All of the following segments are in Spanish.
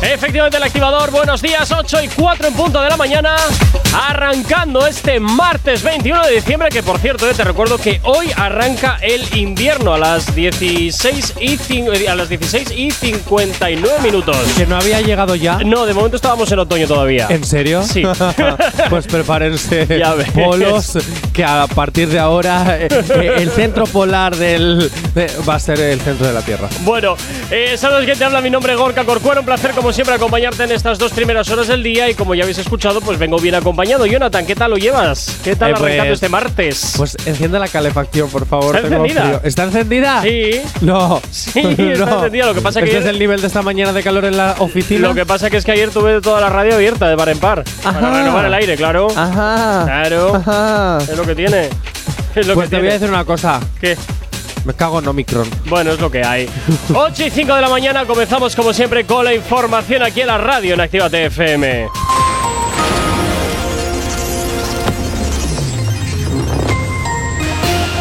Efectivamente, el activador, buenos días, 8 y 4 en punto de la mañana. Arrancando este martes 21 de diciembre, que por cierto, eh, te recuerdo que hoy arranca el invierno a las 16 y, eh, a las 16 y 59 minutos. Que no había llegado ya. No, de momento estábamos en otoño todavía. ¿En serio? Sí. pues prepárense polos, que a partir de ahora eh, eh, el centro polar del de- va a ser el centro de la Tierra. Bueno, ¿sabes quién te habla? Mi nombre es Gorka Corcuero. Un placer, como siempre, acompañarte en estas dos primeras horas del día. Y como ya habéis escuchado, pues vengo bien acompañado. Jonathan, ¿qué tal lo llevas? ¿Qué tal Eh, arrancando pues- este martes? Pues enciende la calefacción, por favor. ¿Está encendida? ¿Está encendida? sí. No. Sí, está encendida. Lo que pasa que Este es ayer- el nivel de esta mañana de calor en la oficina. Lo que pasa que es que ayer tuve toda la radio abierta de par en par. Para Ajá. renovar el aire, claro. Ajá. Claro. Ajá. Es lo que tiene. Es lo Pues que te voy a tiene. decir una cosa. ¿Qué? Me cago en Omicron. Bueno, es lo que hay. 8 y 5 de la mañana comenzamos como siempre con la información aquí en la radio en Activa TFM.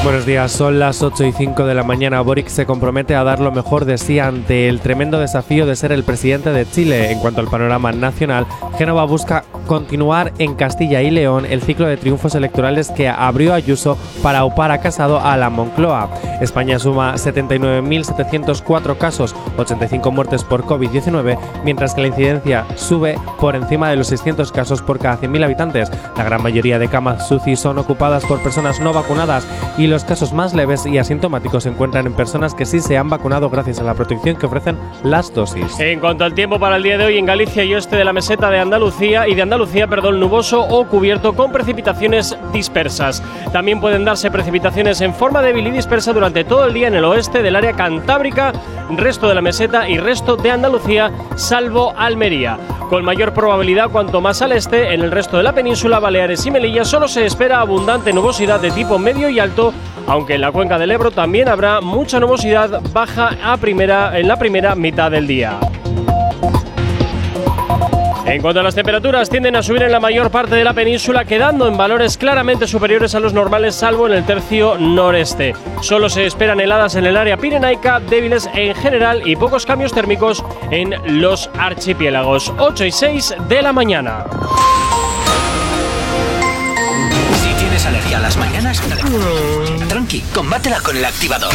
Buenos días, son las 8 y 5 de la mañana. Boric se compromete a dar lo mejor de sí ante el tremendo desafío de ser el presidente de Chile. En cuanto al panorama nacional, Génova busca continuar en Castilla y León el ciclo de triunfos electorales que abrió Ayuso para upar a Casado a la Moncloa. España suma 79.704 casos, 85 muertes por COVID-19, mientras que la incidencia sube por encima de los 600 casos por cada 100.000 habitantes. La gran mayoría de camas UCI son ocupadas por personas no vacunadas y los casos más leves y asintomáticos se encuentran en personas que sí se han vacunado gracias a la protección que ofrecen las dosis. En cuanto al tiempo para el día de hoy en Galicia y oeste de la meseta de Andalucía y de Andalucía, perdón, nuboso o cubierto con precipitaciones dispersas. También pueden darse precipitaciones en forma débil y dispersa durante todo el día en el oeste del área cantábrica, resto de la meseta y resto de Andalucía, salvo Almería. Con mayor probabilidad cuanto más al este, en el resto de la península, Baleares y Melilla solo se espera abundante nubosidad de tipo medio y alto, aunque en la cuenca del Ebro también habrá mucha nubosidad baja a primera, en la primera mitad del día. En cuanto a las temperaturas, tienden a subir en la mayor parte de la península, quedando en valores claramente superiores a los normales, salvo en el tercio noreste. Solo se esperan heladas en el área pirenaica, débiles en general y pocos cambios térmicos en los archipiélagos. 8 y 6 de la mañana. Si tienes alergia a las mañanas, tranqui, combátela con El Activador.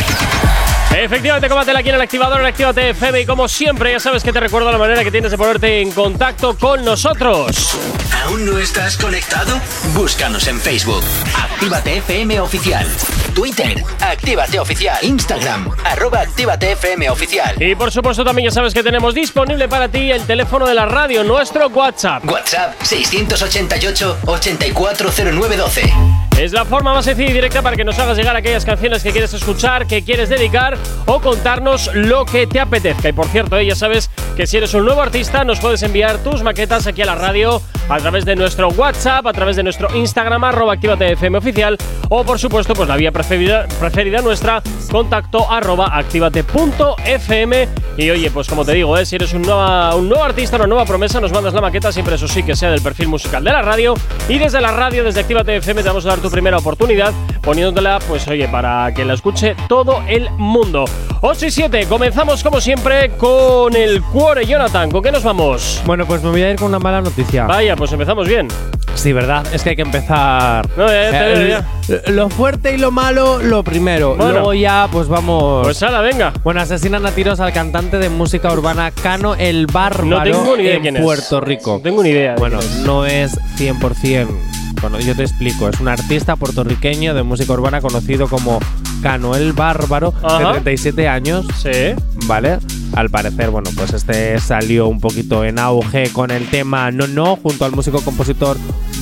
Efectivamente, combátela aquí en el activador, en Actívate FM. Y como siempre, ya sabes que te recuerdo la manera que tienes de ponerte en contacto con nosotros. ¿Aún no estás conectado? Búscanos en Facebook. Actívate FM Oficial. Twitter. Actívate Oficial. Instagram. Arroba Actívate FM Oficial. Y por supuesto, también ya sabes que tenemos disponible para ti el teléfono de la radio, nuestro WhatsApp. WhatsApp 688-840912. Es la forma más sencilla y directa para que nos hagas llegar aquellas canciones que quieres escuchar, que quieres dedicar o contarnos lo que te apetezca. Y por cierto, eh, ya sabes que si eres un nuevo artista, nos puedes enviar tus maquetas aquí a la radio a través de nuestro WhatsApp, a través de nuestro Instagram, arroba activatefm oficial, o por supuesto, pues la vía preferida, preferida nuestra, contacto arroba activate.fm. Y oye, pues como te digo, eh, si eres un, nueva- un nuevo artista, una nueva promesa, nos mandas la maqueta, siempre eso sí que sea del perfil musical de la radio. Y desde la radio, desde Actívate FM, te vamos a dar tu primera oportunidad, poniéndotela, pues oye, para que la escuche todo el mundo. 8 y 7, comenzamos como siempre con el Cuore Jonathan. ¿Con qué nos vamos? Bueno, pues me voy a ir con una mala noticia. Vaya, pues empezamos bien. Sí, ¿verdad? Es que hay que empezar. No, ya veo, Eh, Lo fuerte y lo malo, lo primero. Bueno. Luego ya, pues vamos. Pues ala, venga. bueno, asesinan a tiros al cantante de música urbana Cano el Bárbaro No tengo ni idea de en quién es. Puerto Rico. No tengo ni idea. de Bueno, quién es. no es 100%. Bueno, yo te explico. Es un artista puertorriqueño de música urbana conocido como Cano el Bárbaro, Ajá. de 37 años. Sí. ¿Vale? Al parecer, bueno, pues este salió un poquito en auge con el tema No No, junto al músico compositor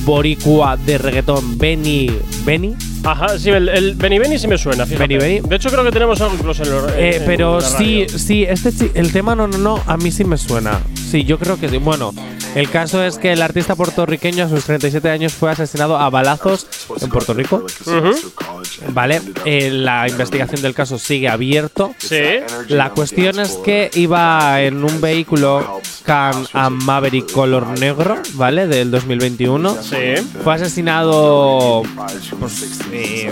boricua de reggaetón Benny. ¿Benny? Ajá, sí, el, el Benny Benny sí me suena. Benny Benny. De hecho, creo que tenemos algo incluso en, el- Eh, en- pero la sí, radio. sí, este el tema No No No a mí sí me suena. Sí, yo creo que sí. Bueno, El caso es que el artista puertorriqueño a sus 37 años fue asesinado a balazos en Puerto Rico. Vale, eh, la investigación del caso sigue abierto. Sí. La cuestión es que iba en un vehículo Can Am Maverick color negro, ¿vale? Del 2021. Sí. Fue asesinado pues, eh,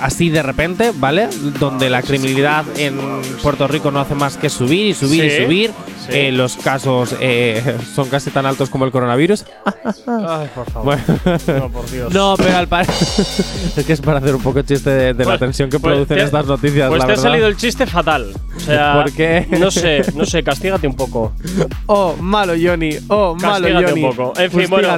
así de repente, ¿vale? Donde la criminalidad en Puerto Rico no hace más que subir y subir Sí, y subir. sí. Eh, los casos eh, son casi tan altos como el coronavirus. Ay, por favor. Bueno. No, por Dios. No, pero al parecer. es que es para hacer un poco chiste de, de la Pues- tensión que pues producen te- estas noticias. Pues la te ha verdad. salido el chiste fatal. O sea, ¿Por qué? No sé, no sé, castígate un poco. Oh, malo Johnny. Oh, malo Castígate Johnny. un poco. En fin, bueno.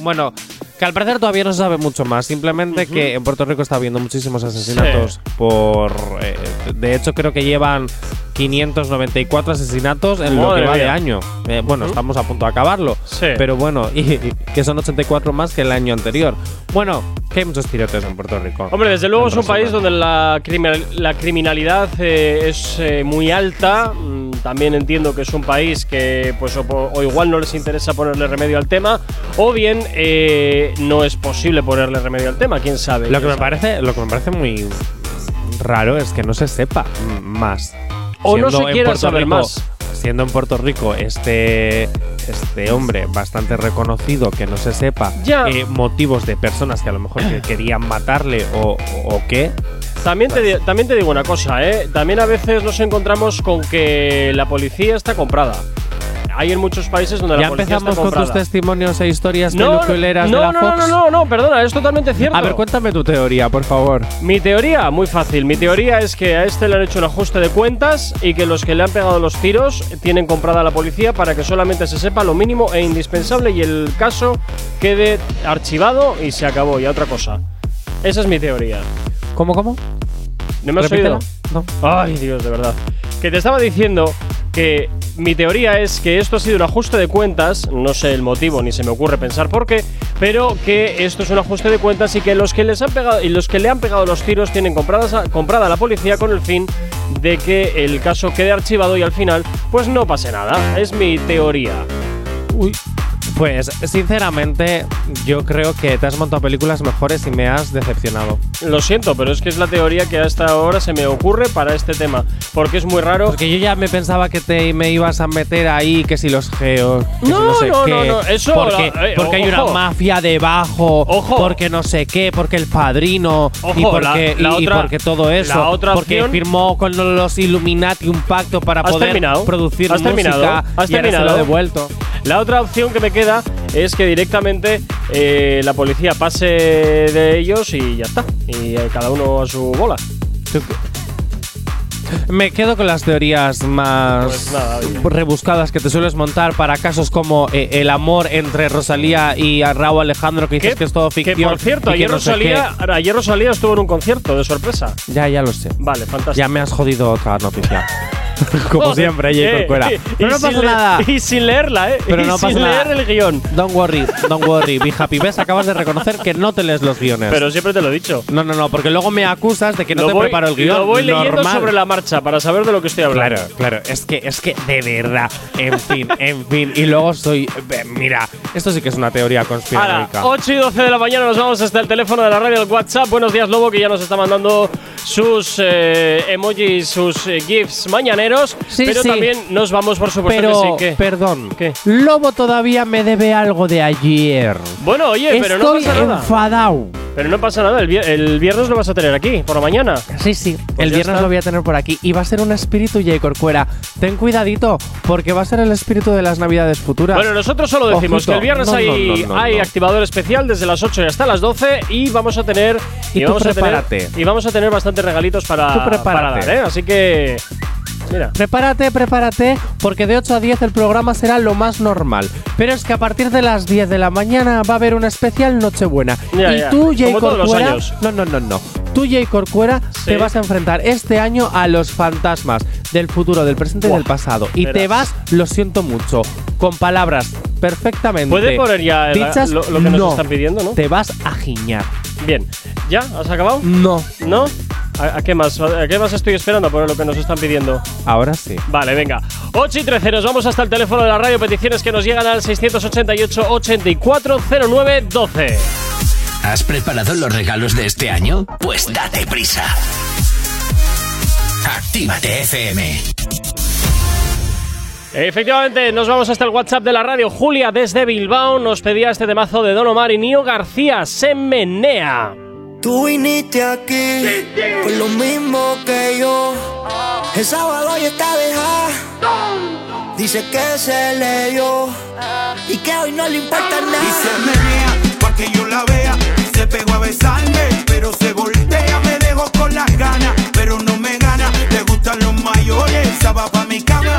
Bueno, que al parecer todavía no se sabe mucho más. Simplemente que en Puerto Rico está habiendo muchísimos asesinatos por. eh, de hecho, creo que llevan 594 asesinatos en lo Madre que va de mía. año. Eh, bueno, estamos a punto de acabarlo. Sí. Pero bueno, y, y que son 84 más que el año anterior. Bueno, que hay muchos tiroteos en Puerto Rico. Hombre, desde luego En es un país donde la, criminal- la criminalidad eh, es eh, muy alta. Mm, También entiendo que es un país que, pues, o, o igual no les interesa ponerle remedio al tema, o bien eh, no es posible ponerle remedio al tema. Quién sabe. Lo que me sabe. parece, lo que me parece muy raro es que no se sepa más. O no se quiera saber Rico- más. Siendo en Puerto Rico este, este hombre bastante reconocido que no se sepa Ya. eh, motivos de personas que a lo mejor que querían matarle o, o qué. También te, también te digo una cosa, ¿eh? También a veces nos encontramos con que la policía está comprada. Hay en muchos países donde Ya la policía empezamos está con tus testimonios e historias no, peluqueras no, de la no, Fox. no, no, no, perdona, es totalmente cierto. A ver, cuéntame tu teoría, por favor. Mi teoría, muy fácil. Mi teoría es que a este le han hecho un ajuste de cuentas y que los que le han pegado los tiros tienen comprada a la policía para que solamente se sepa lo mínimo e indispensable y el caso quede archivado y se acabó. Y a otra cosa. Esa es mi teoría. ¿Cómo, cómo? ¿No me has Repítela. oído? No. Ay, Dios, de verdad. Que te estaba diciendo que mi teoría es que esto ha sido un ajuste de cuentas, no sé el motivo ni se me ocurre pensar por qué, pero que esto es un ajuste de cuentas y que los que les han pegado y los que le han pegado los tiros tienen compradas comprada a la policía con el fin de que el caso quede archivado y al final pues no pase nada. Es mi teoría. Uy. Pues, sinceramente, yo creo que te has montado películas mejores y me has decepcionado. Lo siento, pero es que es la teoría que hasta ahora se me ocurre para este tema, porque es muy raro. Porque yo ya me pensaba que te me ibas a meter ahí, que si los geos, que No, si no sé no, qué. no, no, eso Porque, la- eh, porque hay una mafia debajo, Ojo. porque no sé qué, porque el padrino, y, Ojo, porque, la- la y- y otra- porque todo eso. la otra porque opción- firmó con los Illuminati un pacto para ¿Has poder terminado? producir ¿Has música terminado? ¿Has y ahora se terminado? lo ha devuelto. La otra opción que me queda es que directamente eh, la policía pase de ellos y ya está. Y eh, cada uno a su bola. Me quedo con las teorías más Pues nada, rebuscadas que te sueles montar para casos como eh, el amor entre Rosalía y Raúl Alejandro, que dices que, es todo ficción. que por cierto, ayer, no Rosalía, ayer Rosalía estuvo en un concierto de sorpresa. Ya, ya lo sé. Vale, fantástico. Ya me has jodido otra noticia. como siempre, Jay Eh, Corcuera. y- Pero no pasa nada. Y sin leerla, ¿eh? Pero y no sin pasa leer nada. el guion. Don't worry, don't worry. Be happy. ¿Ves? Acabas de reconocer que no te lees los guiones. Pero siempre te lo he dicho. no, no, no, porque luego me acusas de que no lo te voy, preparo el guion. Lo voy leyendo normal. sobre la marcha para saber de lo que estoy hablando. Claro, claro, es que, es que de verdad, en fin, en fin. Y luego soy. eh, Mira, esto sí que es una teoría Ahora, conspiranoica. 8 y 12 de la mañana nos vamos hasta el teléfono de la radio del WhatsApp. Buenos días, Lobo, que ya nos está mandando sus eh, emojis, sus eh, GIFs Sí, pero sí. también nos vamos, por supuesto, Pero, que sí. ¿Qué? perdón, ¿Qué? Lobo todavía me debe algo de ayer. Bueno, oye, pero no Estoy pasa nada. enfadado. Pero no pasa nada. El, vier- el viernes lo vas a tener aquí, por la mañana. Sí, sí. Pues el viernes está. lo voy a tener por aquí. Y va a ser un espíritu, Jay Corcuera. Ten cuidadito, porque va a ser el espíritu de las navidades futuras. Bueno, nosotros solo decimos Ojito. que el viernes No, hay, no, no, hay activador especial desde las 8 y hasta las 12 y vamos a tener Y tú vamos a tener prepárate. y vamos a tener bastantes regalitos para, prepárate. para dar, ¿eh? Así que mira, Prepárate, prepárate, porque de 8 a 10 el programa será lo más normal. Pero es que a partir de las 10 de la mañana va a haber una especial Nochebuena. Ya, y ya. tú, Jay Como todos los Corcuera. años. No, no, no, no. Tú, Jay Corcuera, Sí. te vas a enfrentar este año a los fantasmas del futuro, del presente y del pasado. Y te vas, lo siento mucho, con palabras perfectamente. ¿Puede poner ya el- dichas, lo, lo que nos no. están pidiendo, no? Te vas a giñar. Bien. ¿Ya? ¿Has acabado? No. ¿No? ¿A, qué más? ¿A qué más estoy esperando por lo que nos están pidiendo? Ahora sí. Vale, venga. 8 y 13, nos vamos hasta el teléfono de la radio. Peticiones que nos llegan al 688 8409 12. ¿Has preparado los regalos de este año? Pues date prisa. Actívate FM. Efectivamente, nos vamos hasta el WhatsApp de la radio. Julia desde Bilbao nos pedía este temazo de Don Omar y Nio García. Se menea. Tú viniste aquí por lo mismo que yo. El sábado ya está dejada. Dice que se leyó y que hoy no le importa nada. Y se menea pa' que yo la vea. Se pegó a besarme, pero se voltea. Me dejo con las ganas, pero no esa va pa' mi cama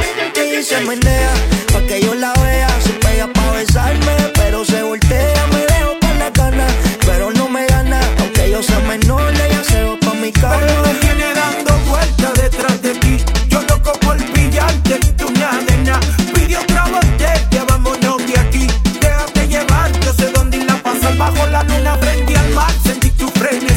se menea, pa' que yo la vea. Se pega pa' besarme, pero se voltea. Me dejo con la gana, pero no me gana. Aunque yo sea menor, ella se va pa' mi cama. Pero me tiene dando vueltas detrás de ti. Yo loco por pillarte, tú una nena. Pide otra botella, vámonos de aquí. Déjate llevar, yo sé dónde ir a pasar. Bajo la luna, frente al mar, sentí tu frenesí.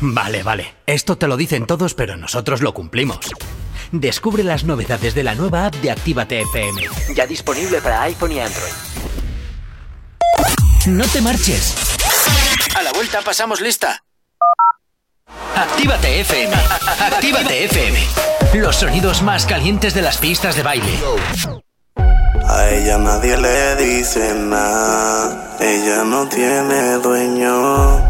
Vale, vale. Esto te lo dicen todos, pero nosotros lo cumplimos. Descubre las novedades de la nueva app de Actívate FM. Ya disponible para iPhone y Android. No te marches. A la vuelta pasamos lista. Actívate FM. Actívate FM. Los sonidos más calientes de las pistas de baile. A ella nadie le dice nada. Ella no tiene dueño.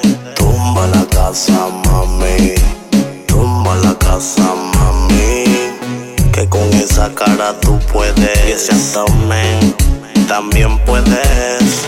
Casa, mami. Tumba la casa. mami. Que con esa cara tú puedes. Y ese abdomen también puedes.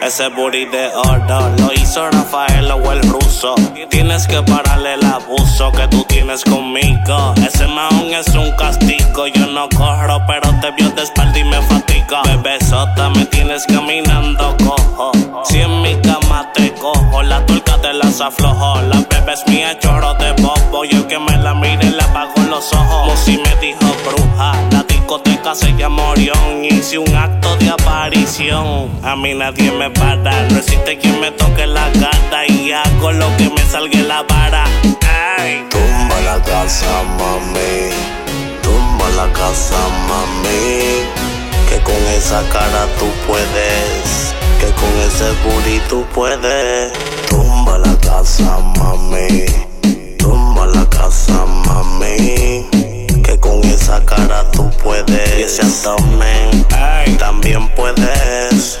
Ese booty de oro lo hizo Rafael o el ruso. Tienes que pararle el abuso que tú tienes conmigo. Ese maón es un castigo. Yo no corro, pero te vio de espalda y me fatiga. Bebesota, me tienes caminando cojo. Si en mi cama te cojo, la te las aflojo. La bebé es mía, de bobo. Yo que me la mire, le apago los ojos. si me dijo bruja, la discoteca se llama Orión. Hice un acto de aparición. A mí nadie me para. No existe quien me toque la gata. Y hago lo que me salga la vara. Tumba la casa, mami. Tumba la casa, mami. Que con esa cara tú puedes. Que con ese booty tú puedes. Tumba la casa, mami. Tumba la casa, mami. Que con esa cara tú puedes. Y ese abdomen también puedes.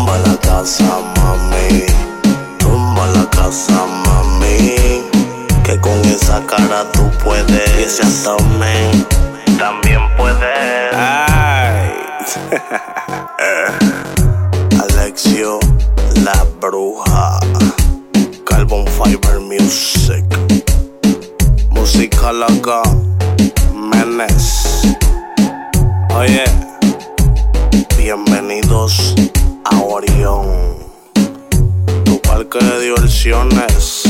Tumba la casa, mami. Tumba la casa, mami. Que con esa cara tú puedes. Y ese abdomen también puedes. Ay. Alexio, la bruja. Carbon Fiber Music. Música loca. Menes. Oye, bienvenidos a Orión, tu parque de diversiones.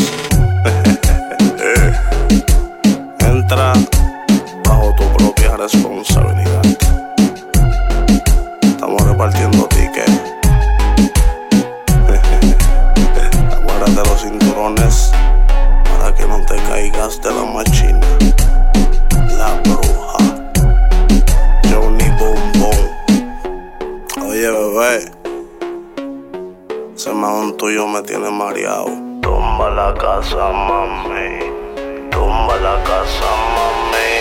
Entra bajo tu propia responsabilidad. Estamos repartiendo tickets. Aguárdate los cinturones para que no te caigas de la machina. La bruja. Johnny Boom. Oye, bebé. Ese mahón tuyo me tiene mareado. Tumba la casa, mami. Tumba la casa, mami.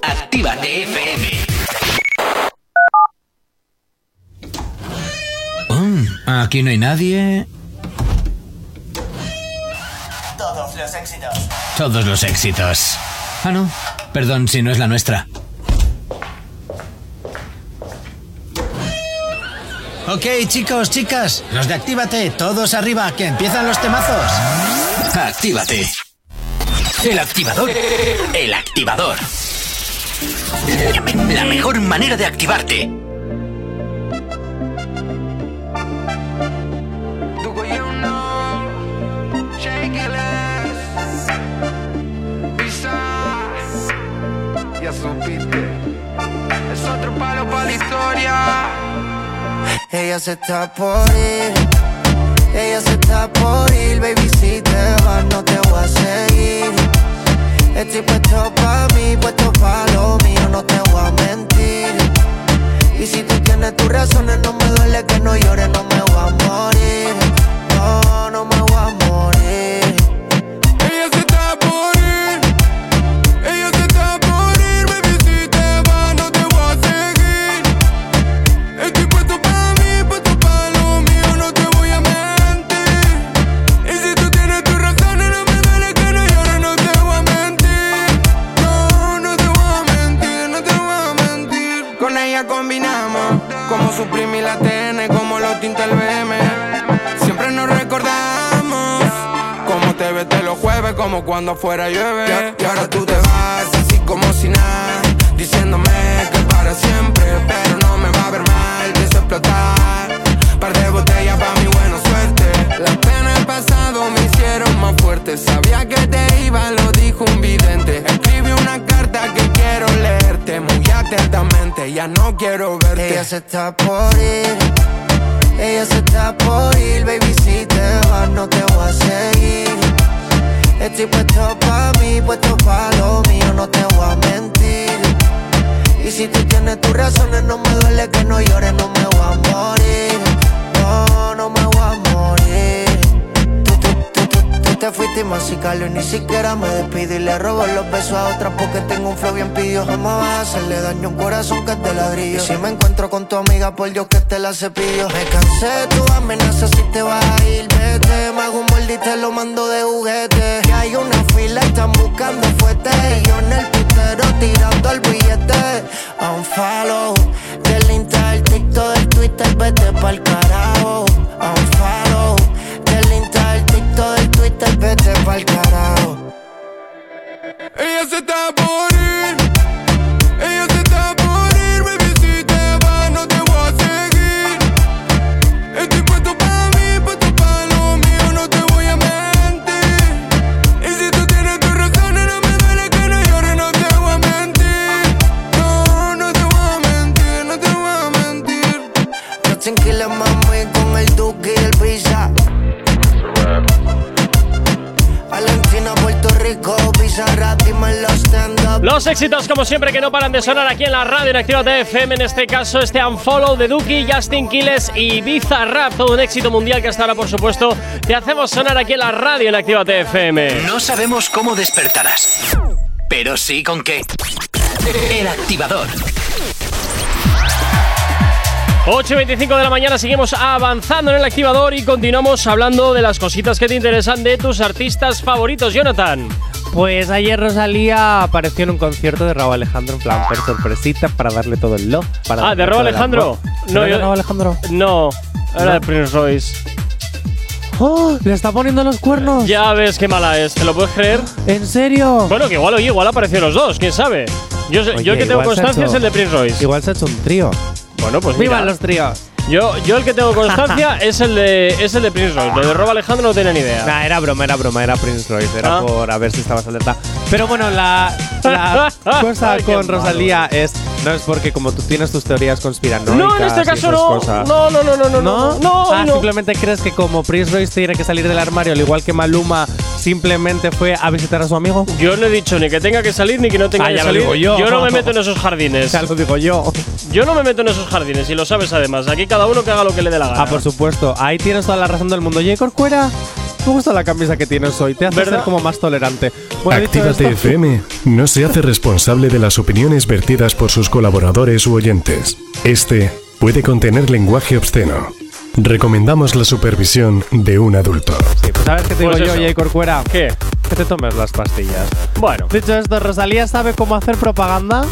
Actívate FM. Mm, aquí no hay nadie. Todos los éxitos. Todos los éxitos. Ah, no. Perdón si no es la nuestra. Ok, chicos, chicas, los de Actívate, todos arriba, que empiezan los temazos. Actívate. El activador. El activador. La mejor manera de activarte. Ella se está por ir. Ella se está por ir, baby. Si te vas, no te voy a seguir. Estoy puesto pa' mí, puesto pa' lo mío, no te voy a mentir. Y si tú tienes tus razones, no me duele que no llores, no me voy a morir. Como cuando fuera llueve. Y, y ahora tú te vas así como si nada, diciéndome que para siempre, pero no me va a ver mal, pienso explotar. Par de botellas pa' mi buena suerte. Las penas del pasado me hicieron más fuerte. Sabía que te iba, lo dijo un vidente. Escribí una carta que quiero leerte muy atentamente. Ya no quiero verte. Ella se está por ir, ella se está por ir, baby, si te vas no te voy a seguir. Estoy puesto pa' mí, puesto pa' lo mío, no te voy a mentir. Y si tú tienes tus razones, no me duele que no llores, no me voy a morir. No, no me voy a morir. Te fuiste masical y ni siquiera me despido y le robo los besos a otras porque tengo un flow bien pidió. Jamás vas a hacerle daño a un corazón que es de ladrillo. Y si me encuentro con tu amiga, por Dios que te la cepillo. Me cansé de tu amenaza si te vas a ir, vete. Me hago un molde y te lo mando de juguete. Que hay una fila y están buscando fuerte. Y yo en el putero tirando el billete. A un follow del Insta, del TikTok, del Twitter, vete pa'l carajo. A un Twitter, vete pa'l carajo. Ella se está por Los éxitos, como siempre, que no paran de sonar aquí en la radio en Activa FM. En este caso, este Unfollow de Duki, Justin Quiles y Bizarrap. Todo un éxito mundial que hasta ahora, por supuesto, te hacemos sonar aquí en la radio en Activa FM. No sabemos cómo despertarás, pero sí con qué. El activador. 8 y 25 de la mañana seguimos avanzando en el activador y continuamos hablando de las cositas que te interesan de tus artistas favoritos, Jonathan. Pues ayer Rosalía apareció en un concierto de Raúl Alejandro en plan por sorpresita para darle todo el love. Para Ah, ¿de Raúl Alejandro? No, ¿No, era yo- de Raúl Alejandro? No, era No. de Prince Royce. ¡Oh! ¡Le está poniendo los cuernos! Ya ves qué mala es, ¿te lo puedes creer? ¿En serio? Bueno, que igual, oye, igual apareció los dos, quién sabe. Yo, Oye, yo que tengo constancia hecho- es el de Prince Royce. Igual se ha hecho un trío. Bueno, pues ¡Vivan mira, los tríos! Yo, yo el que tengo constancia es el de es el de Prince Royce. Lo de Rob Alejandro no tenía ni idea. Nah, era broma, era broma, era Prince Royce, era Ah. por a ver si estabas alerta. Pero bueno, la, la cosa Ay, con malo. Rosalía es. No es porque como tú tienes tus teorías conspiranoicas. no, en este caso no, no, no, no, no. No, ah, no. simplemente crees que como Prince Royce tiene que salir del armario, al igual que Maluma simplemente fue a visitar a su amigo. Yo no he dicho ni que tenga que salir ni que no tenga Ah, que ya lo salir. digo yo. no me meto en esos jardines. Ya lo digo yo. Yo no me meto en esos jardines y lo sabes además. Aquí cada uno que haga lo que le dé la gana. Ah, por supuesto. Ahí tienes toda la razón del mundo. Oye, Corcuera, me gusta la camisa que tienes hoy. Te hace ¿Verdad? ser como más tolerante. Bueno, Actívate esto- FM no se hace responsable de las opiniones vertidas por sus colaboradores u oyentes. Este puede contener lenguaje obsceno. Recomendamos la supervisión de un adulto. Sabes qué te digo Pues yo, eso. Jay Corcuera. ¿Qué? Que te tomes las pastillas. Bueno. Dicho esto, Rosalía sabe cómo hacer propaganda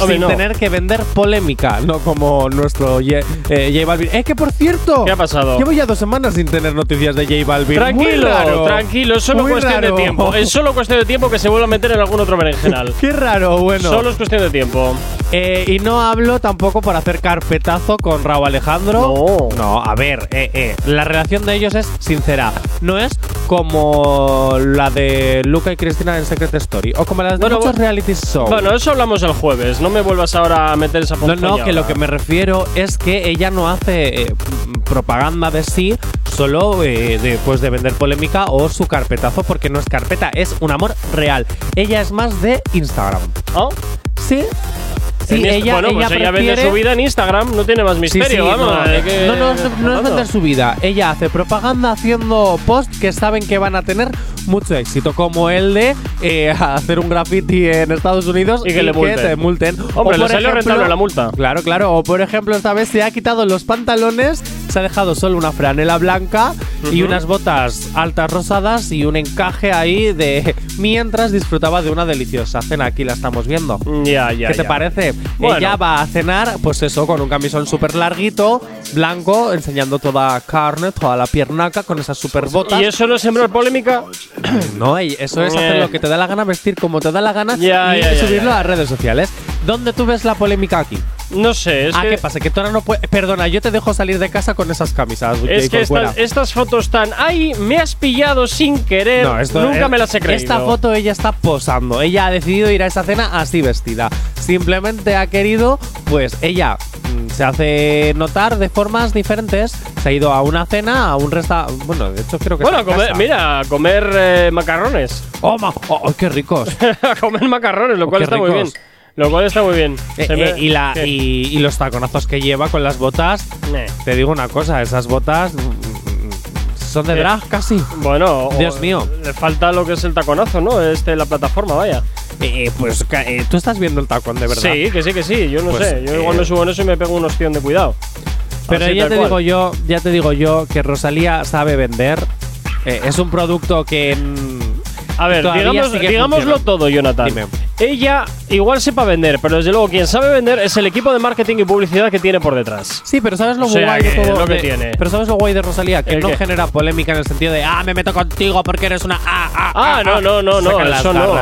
Hombre, sin no. tener que vender polémica, no como nuestro Ye- eh, J Balvin. ¡Eh, que por cierto! ¿Qué ha pasado? Llevo ya dos semanas sin tener noticias de J Balvin. Tranquilo, raro. tranquilo, es solo Muy cuestión raro. de tiempo. Es solo cuestión de tiempo que se vuelva a meter en algún otro berenjenal. Qué raro, bueno. Solo es cuestión de tiempo. Eh, y no hablo tampoco para hacer carpetazo con Raúl Alejandro. No. No, a ver, eh, eh, la relación de ellos es sincera. No es como la de Luca y Cristina en Secret Story. O como las de Bueno, muchos reality shows. Bueno, eso hablamos el jueves. No me vuelvas ahora a meter esa No, no, que lo que me refiero es que ella no hace eh, propaganda de sí solo eh, de, pues, de vender polémica o su carpetazo, porque no es carpeta, es un amor real. Ella es más de Instagram. ¿Ah? Sí. Sí, En ella, bueno, ella pues ella vende su vida en Instagram, no tiene más misterio, sí, vamos. no, que- no, no, es- no es vender su vida. Ella hace propaganda haciendo posts que saben que van a tener mucho éxito, como el de eh, hacer un graffiti en Estados Unidos Y que le multen. te multen. Hombre, le salió rentable la multa. Claro, claro. O por ejemplo, esta vez se ha quitado los pantalones se ha dejado solo una franela blanca y unas botas altas rosadas y un encaje ahí de mientras disfrutaba de una deliciosa cena. Aquí la estamos viendo. Ya, ya. ¿Qué te ya. parece? Bueno. Ella va a cenar, pues eso, con un camisón súper larguito, blanco, enseñando toda carne, toda la piernaca, con esas súper botas. ¿Y eso no es sembrar polémica? No, eso es hacer Eh. lo que te da la gana, vestir como te da la gana Ya, y ya, subirlo a las redes sociales. ¿Dónde tú ves la polémica aquí? No sé, es ah, que. ¿qué pasa? Que tú ahora no puedes. Perdona, yo te dejo salir de casa con esas camisas. Es que estas, estas fotos están. ¡Ay! Me has pillado sin querer. No, esto- Nunca eh, me las he creído. Esta foto ella está posando. Ella ha decidido ir a esa cena así vestida. Simplemente ha querido, pues ella mm, se hace notar de formas diferentes. Se ha ido a una cena, a un restaurante. Bueno, de hecho creo que Bueno, a está en comer, casa. mira, a comer eh, macarrones. ¡Oh, ma- oh, oh, qué ricos! a comer macarrones, lo Oh, cual está muy bien. Lo cual está muy bien. Eh, eh, me- y, la, y, y los taconazos que lleva con las botas. Eh. Te digo una cosa, esas botas mm, mm, son de Eh. drag casi. Bueno, Dios mío. Le falta lo que es el taconazo, ¿no? Este, la plataforma, vaya. Eh, pues eh, tú estás viendo el tacón de verdad. Sí, que sí, que sí. Yo no Pues, sé. Yo eh, igual me subo en eso y me pego un ostión de cuidado. Pero Así, ya te cual. digo yo, ya te digo yo que Rosalía sabe vender. Es un producto que mm, A ver, digamos, digámoslo todo, Jonathan. Dime. Ella igual sepa vender, pero desde luego quien sabe vender es el equipo de marketing y publicidad que tiene por detrás. Sí, pero ¿sabes lo O sea guay de que todo? es lo que de- tiene. Pero ¿sabes lo guay de Rosalía? Que ¿El no qué? genera polémica en el sentido de, ah, me meto contigo porque eres una. Ah, ah, Ah, no, no, no, no, las eso no.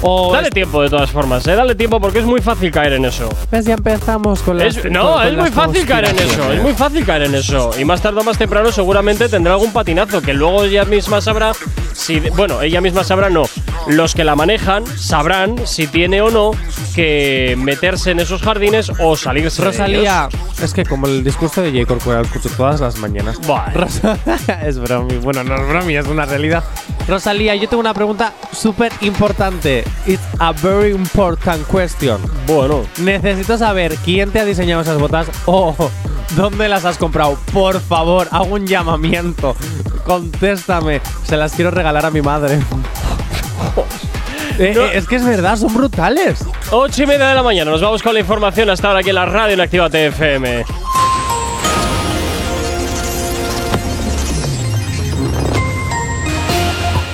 O Dale tiempo de todas formas, ¿eh? Dale tiempo porque es muy fácil caer en eso. ¿Ves? Ya empezamos con las. Es- no, con es muy fácil caer en eso, es muy fácil caer en eso. Y más tarde o más temprano seguramente tendrá algún patinazo que luego ella misma sabrá si... Bueno, ella misma sabrá no. Los que la manejan sabrán si tiene o no que meterse en esos jardines o salirse de Rosalía, es que como el discurso de J. Corcuera lo escucho todas las mañanas. Es bromi, bueno, no es bromi, es una realidad. Rosalía, yo tengo una pregunta súper importante. It's a very important question. ellos. Bueno, Necesito saber quién te ha diseñado esas botas o dónde las has comprado. Por favor, hago un llamamiento. Contéstame. Se las quiero regalar a mi madre. Eh, No. eh, es que es verdad, son brutales. ocho y media de la mañana, nos vamos con la información hasta ahora aquí en la radio en Activa TFM.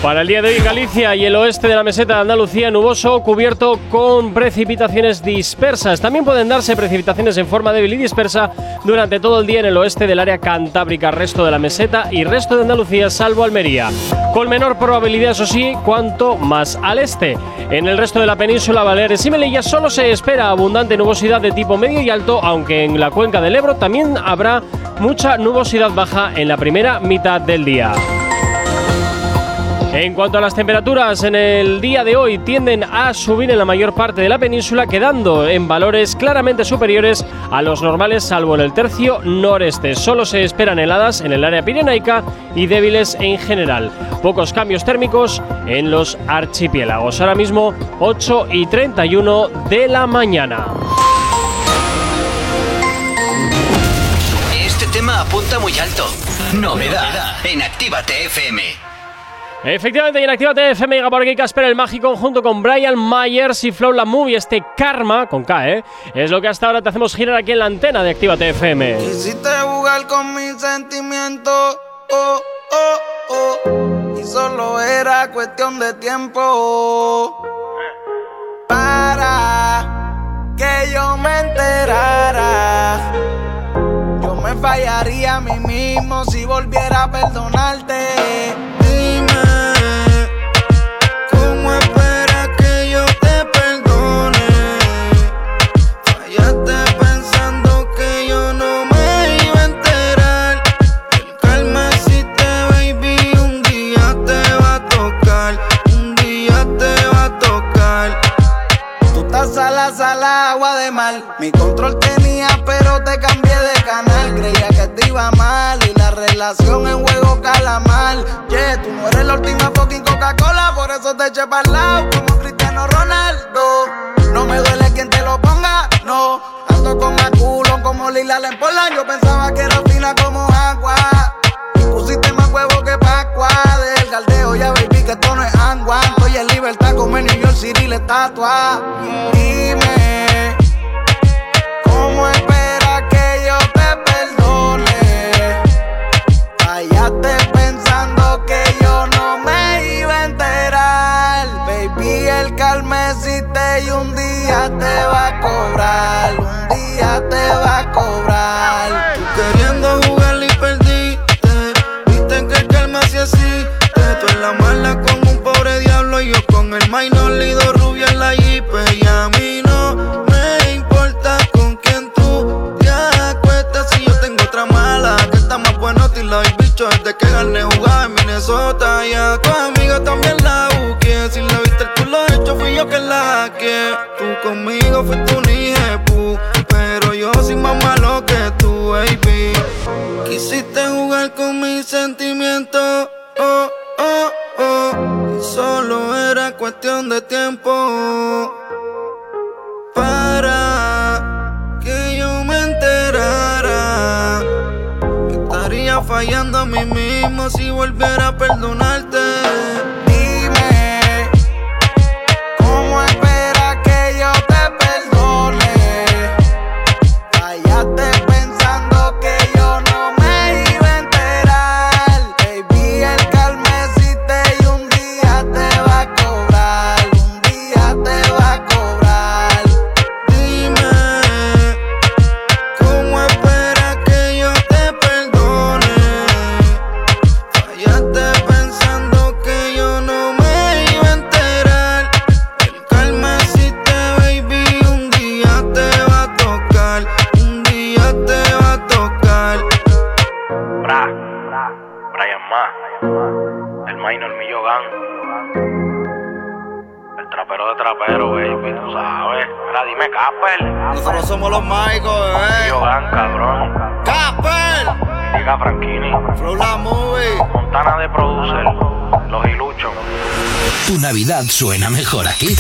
Para el día de hoy, Galicia y el oeste de la meseta de Andalucía, nuboso, cubierto con precipitaciones dispersas. También pueden darse precipitaciones en forma débil y dispersa durante todo el día en el oeste del área cantábrica, resto de la meseta y resto de Andalucía, salvo Almería. Con menor probabilidad, eso sí, cuanto más al este. En el resto de la península, Baleares y Melilla solo se espera abundante nubosidad de tipo medio y alto, aunque en la cuenca del Ebro también habrá mucha nubosidad baja en la primera mitad del día. En cuanto a las temperaturas, en el día de hoy tienden a subir en la mayor parte de la península, quedando en valores claramente superiores a los normales, salvo en el tercio noreste. Solo se esperan heladas en el área pirenaica y débiles en general. Pocos cambios térmicos en los archipiélagos. Ahora mismo 8 y 31 de la mañana. Este tema apunta muy alto. Novedad en Actívate FM. Efectivamente, y en Actívate FM llega por aquí Casper el Mágico junto con Brian Myers y Flow La Movie. Este karma, con K, ¿eh? Es lo que hasta ahora te hacemos girar aquí en la antena de Actívate FM. Quisiste jugar con mis sentimientos, oh, oh, oh. Y solo era cuestión de tiempo. Para que yo me enterara. Yo me fallaría a mí mismo si volviera a perdonarte. Mi control tenía, pero te cambié de canal. Creía que te iba mal y la relación en juego calamar. Yeah, tú no eres la última fucking Coca-Cola, por eso te eché para lado como Cristiano Ronaldo. No me duele quien te lo ponga, no. Ando con culo como Lila Lempola. Yo pensaba que era fina como agua. Y pusiste más huevo que Pascua del galdeo, ya baby que esto no es agua. Estoy en libertad como en New York City la estatua. Dime, suena mejor aquí.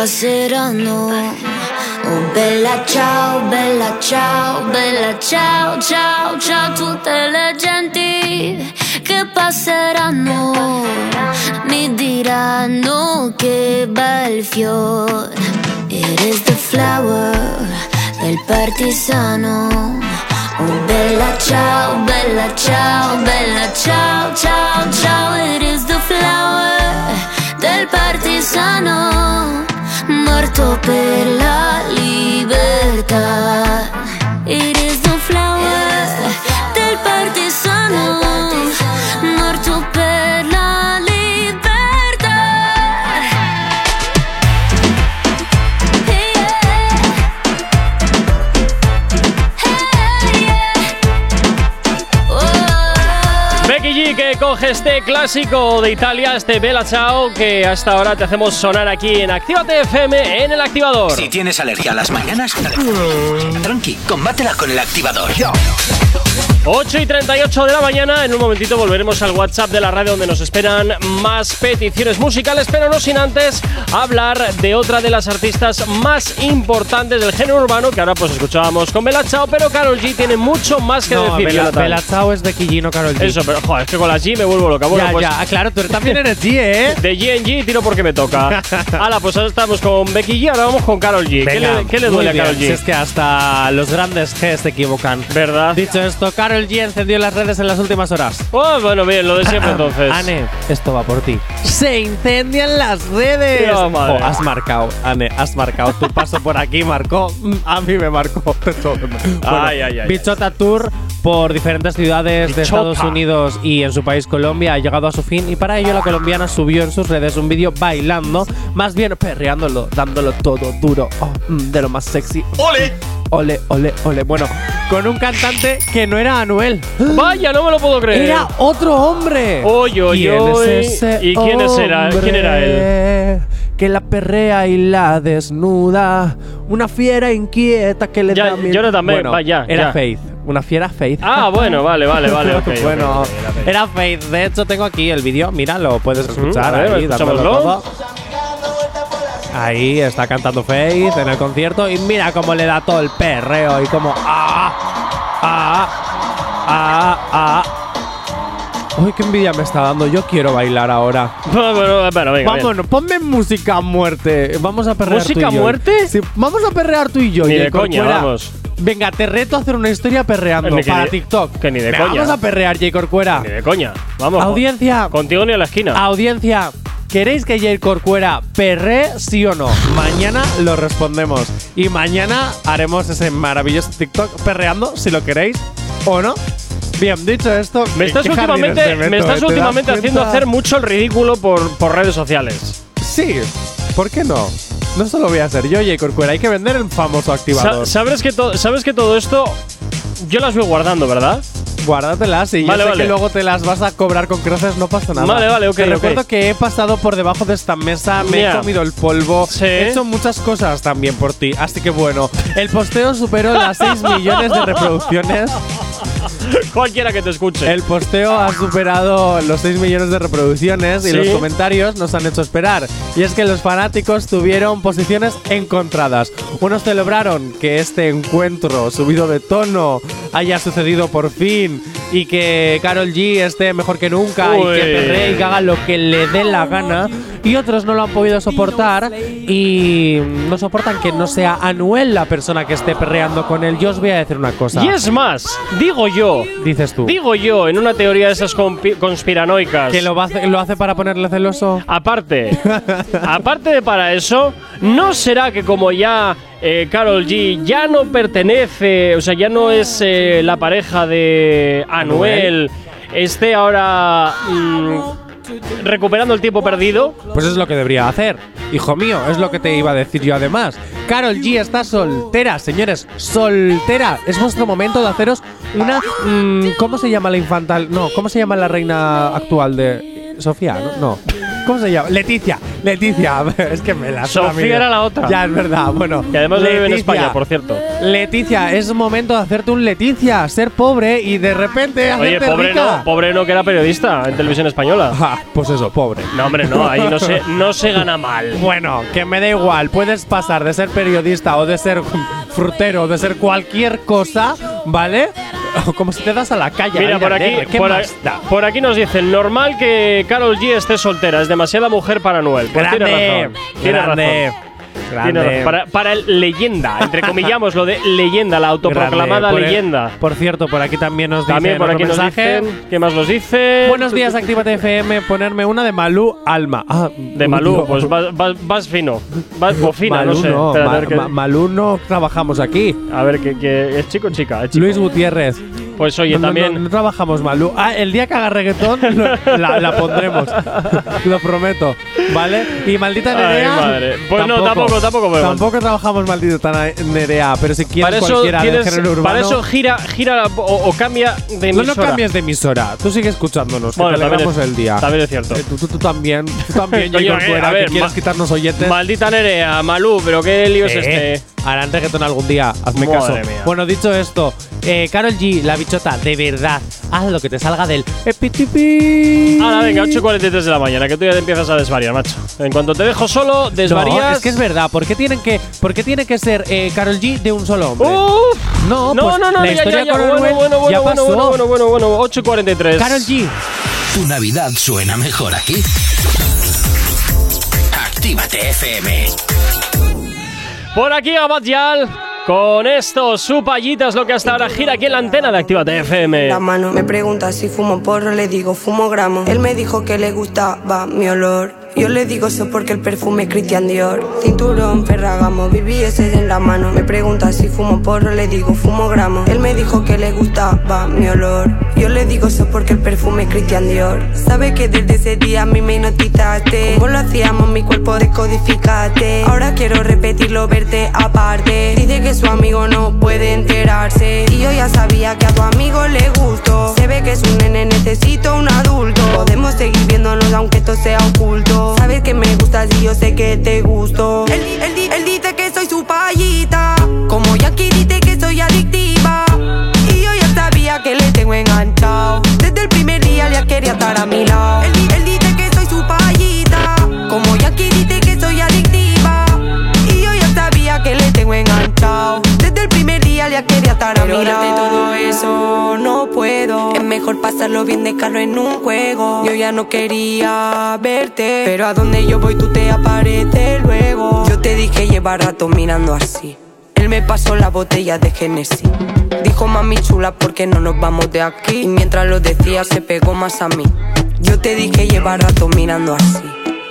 Passeranno. Oh bella ciao, bella ciao, bella ciao, ciao, ciao, tutte le genti che passeranno mi diranno che bel fiore. It is the flower del partigiano. Oh bella ciao, bella ciao, bella ciao, ciao, ciao. It is the flower del partigiano morto per la libertà. It is the flower del partigiano morto per la libertà. Becky G coge este clásico de Italia, este Bella Ciao, que hasta ahora te hacemos sonar aquí en Actívate FM en el activador. Si tienes alergia a las mañanas, tranqui, combátela con el activador. 8 y 38 de la mañana, en un momentito volveremos al WhatsApp de la radio donde nos esperan más peticiones musicales, pero no sin antes hablar de otra de las artistas más importantes del género urbano, que ahora pues escuchábamos con Bella Ciao, pero Karol G tiene mucho más que No, decir. Bella. Bella Ciao es de Quillino Karol G. Eso, pero joder, es que con la G me vuelvo loca. Bueno, ya, pues ya, claro, tú también eres G, ¿eh? de G en G tiro porque me toca. Hala, pues ahora estamos con Becky G, ahora vamos con Karol G. ¿Qué Venga, le, qué le duele a Karol G? Si es que hasta los grandes G se equivocan. ¿Verdad? Dicho esto, Carol G encendió las redes en las últimas horas. Oh, bueno, bien, lo de siempre entonces. Ane, esto va por ti. Se incendian las redes. Dios, madre. Jo, has marcado, Ane, has marcado. Tu paso por aquí marcó. A mí me marcó. Bueno, Ay, ay, ay, Bichota Tour por diferentes ciudades de Bichota. Estados Unidos y en su país Colombia ha llegado a su fin y para ello la colombiana subió en sus redes un vídeo bailando, más bien perreándolo, dándolo todo duro, oh, mm, de lo más sexy. ¡Ole! Ole, ole, ole. Bueno, con un cantante que no era Anuel. Vaya, no me lo puedo creer. Era otro hombre. Oy, oy, ¿Quién es ese ¿Y quién es era- quién era hombre Que la perrea y la desnuda. Una fiera inquieta que le Ya, da miedo. Jonathan, ven, bueno, va, ya, Era ya. Faith. Una fiera Faith. Ah, bueno, vale, vale, vale. ok, ok, bueno, ok, ok, ok. era Faith. De hecho, tengo aquí el vídeo. Mira, lo puedes escuchar a ver, ahí, todo. Ahí está cantando Faith en el concierto. Y mira cómo le da todo el perreo y como. ¡Ah! ¡Ah! ¡Ah! ¡Ah! Uy, qué envidia me está dando. Yo quiero bailar ahora. Bueno, bueno, bueno, venga, bien. Vámonos, ponme música a muerte. Vamos a perrear ¿Música tú y a yo. muerte? Sí, vamos a perrear tú y yo. Ni de coña, Corcuera. vamos. Venga, te reto a hacer una historia perreando Ni para TikTok. que ni de coña. Vamos a perrear, Corcuera. Ni de coña. Vamos. Audiencia, Contigo ni a la esquina. audiencia. ¿Queréis que Jay Corcuera perre, sí o no? Mañana lo respondemos. Y mañana haremos ese maravilloso TikTok perreando, si lo queréis o no. Bien, dicho esto, me estás ¿qué jardines últimamente, meto, me estás eh? ¿Te das últimamente haciendo hacer mucho el ridículo por, por redes sociales. Sí, ¿por qué no? No solo voy a ser yo, Jay Corcuera. Hay que vender el famoso activador. Sa- ¿Sabes que, ¿Sabes que todo esto yo las voy guardando, verdad? Guárdatelas y Vale, yo sé vale. que luego te las vas a cobrar con creces, no pasa nada. Vale, vale, ok, Te ok. recuerdo que he pasado por debajo de esta mesa, me he comido el polvo, Sí. he hecho muchas cosas también por ti. Así que bueno, el posteo superó las 6 millones de reproducciones. Cualquiera que te escuche. El posteo ha superado los 6 millones de reproducciones y Sí. los comentarios nos han hecho esperar. Y es que los fanáticos tuvieron posiciones encontradas. Unos celebraron que este encuentro subido de tono haya sucedido por fin y que Carol G esté mejor que nunca y Uy. que perree y que haga lo que le dé la gana. Y otros no lo han podido soportar y no soportan que no sea Anuel la persona que esté perreando con él. Yo os voy a decir una cosa. Y es más, digo yo, Dices tú. digo yo, en una teoría de esas conspiranoicas. ¿Que lo, va a hacer- lo hace para ponerle celoso? Aparte, aparte de para eso, ¿no será que como ya eh, Carol G ya no pertenece, o sea, ya no es eh, la pareja de Anuel, esté ahora mm, recuperando el tiempo perdido? Pues es lo que debería hacer. Hijo mío, es lo que te iba a decir yo además. Carol G está soltera, señores, soltera. Es vuestro momento de haceros una... mm, ¿Cómo se llama la infantal? No, ¿cómo se llama la reina actual de... Sofía. No. ¿Cómo se llama? Leticia. Leticia. es que me la Sofía era la otra. Ya, es verdad. Bueno. Que además vive en Leticia. España, por cierto. Leticia, es momento de hacerte un Leticia, ser pobre y de repente Oye, hacerte pobre rica. no, pobre no que era periodista en televisión española. Ah, pues eso, pobre. No, hombre, no, ahí no se, no se gana mal. Bueno, que me da igual, puedes pasar de ser periodista o de ser frutero o de ser cualquier cosa, ¿vale? Como si te das a la calle. Mira, por aquí, negra, ¿qué por, más a- da? por aquí nos dicen, normal que Carol G esté soltera, es demasiada mujer para Noel. Pues Grande, tiene razón. Tiene razón. Grande. Para, para el leyenda, entre comillas, lo de leyenda, la autoproclamada. Por- leyenda. Por cierto, por aquí también nos dicen También por aquí nos dicen. ¿Qué más nos dicen? Buenos días, Actívate FM. Ponerme una de Malú Alma. Ah, De Malú, pues vas, vas- vas fino. Vas bofina, Malú no sé. no, Espera, Ma- Malú no trabajamos aquí. a ver, que, que- ¿es chico chica? Es chico. Luis Gutiérrez. Pues oye, No, no, también. No, no trabajamos Malú. Ah, el día que haga reggaetón lo- la, la pondremos. lo prometo. ¿Vale? Y maldita Ay, Nerea. madre. Pues no, tampoco, tampoco podemos. Tampoco trabajamos maldita Nerea. Pero si quieres Para eso, cualquiera de tienes- género urbano. para eso gira, gira o, o cambia de no, emisora. no cambies de emisora. Tú sigue escuchándonos. Bueno, que te es- el día. también es cierto. Eh, tú, tú- tú también. Tú también, Coño, Jacob eh, Fuera, a ver, que quieres quitarnos oyentes. Maldita Nerea, Malú, pero qué lío es Eh, este. Harán reggaetón algún día, hazme Madre caso. mía. Bueno, dicho esto, eh, Carol G, la bichota, de verdad, haz lo que te salga del epitipi. Ahora venga, 8.43 de la mañana, que tú ya te empiezas a desvariar, macho. En cuanto te dejo solo, desvarías. No, es que es verdad. ¿Por qué tienen que, por qué tiene que ser eh, Carol G de un solo hombre? Uf. no, no, pues no, no, la ya, historia ya, ya. con Bueno, bueno, bueno, ya bueno, pasó. bueno, bueno, bueno, bueno, 8.43. Carol G. Tu Navidad suena mejor aquí. Actívate FM. Por aquí, Abad Yal. Con esto, su payita es lo que hasta ahora gira aquí en la antena de Actívate FM. La mano me pregunta si fumo porro, le digo fumo gramo. Él me dijo que le gustaba mi olor. Yo le digo eso porque el perfume es Christian Dior. Cinturón, Ferragamo, viví ese en la mano. Me pregunta si fumo porro, le digo fumo gramo. Él me dijo que le gustaba mi olor. Yo le digo eso porque el perfume es Christian Dior. Sabe que desde ese día a mí me hipnotizaste. Como lo hacíamos, mi cuerpo descodificaste. Ahora quiero repetirlo, verte aparte. Dice que su amigo no puede enterarse. Y yo ya sabía que a tu amigo le gustó. Que es un nene, necesito un adulto. Podemos seguir viéndonos aunque esto sea oculto. Sabes que me gustas y yo sé que te gusto. Él, él él dice que soy su payita. Como Yankee dice que soy adictiva. Y yo ya sabía que le tengo enganchado. Desde el primer día ya quería estar a mi lado. Él, él dice que soy su payita. Como Yankee dice que soy adictiva. Y yo ya sabía que le tengo enganchado. Desde el primer día ya quería estar a mi lado. Mejor pasarlo bien de carro en un juego. Yo ya no quería verte. Pero a donde yo voy tú te apareces luego. Yo te dije lleva rato mirando así. Él me pasó la botella de Genesis. Dijo mami chula, ¿por qué no nos vamos de aquí? Y mientras lo decía, se pegó más a mí. Yo te dije lleva rato mirando así.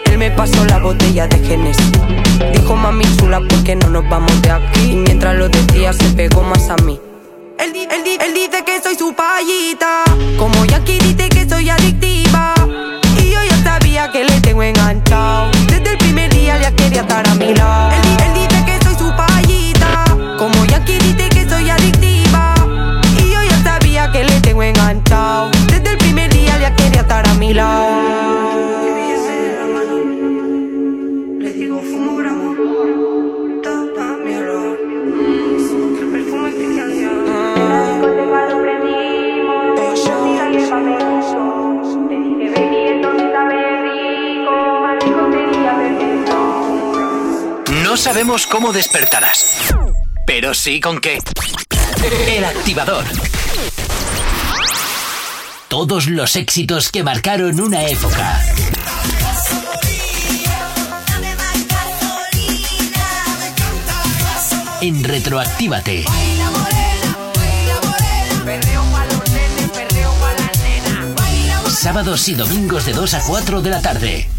Él me pasó la botella de Genesis. Dijo mami chula, ¿por qué no nos vamos de aquí? Y mientras lo decía, se pegó más a mí. Él, él él dice que soy su payita. Como Yankee dice que soy adictiva. Y yo ya sabía que le tengo enganchado. Desde el primer día ya quería estar a mi lado. Él, él dice que soy su payita. Como Yankee dice que soy adictiva. Y yo ya sabía que le tengo enganchado. Desde el primer día ya quería estar a mi lado. Sabemos cómo despertarás, pero sí con qué. El activador. Todos los éxitos que marcaron una época. En Retroactívate. Sábados y domingos de 2 a 4 de la tarde.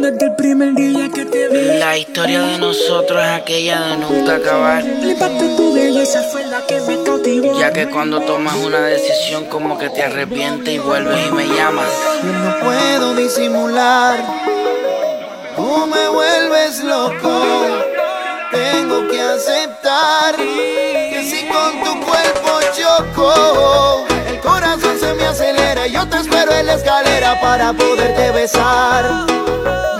Desde el primer día que te vi La historia de nosotros es aquella de nunca acabar. Flipaste tu belleza fue la que me cautivó Ya que cuando tomas una decisión como que te arrepientes y vuelves y me llamas. Yo no puedo disimular. Tú me vuelves loco. Tengo que aceptar que si con tu cuerpo choco, espero en la escalera para poderte besar.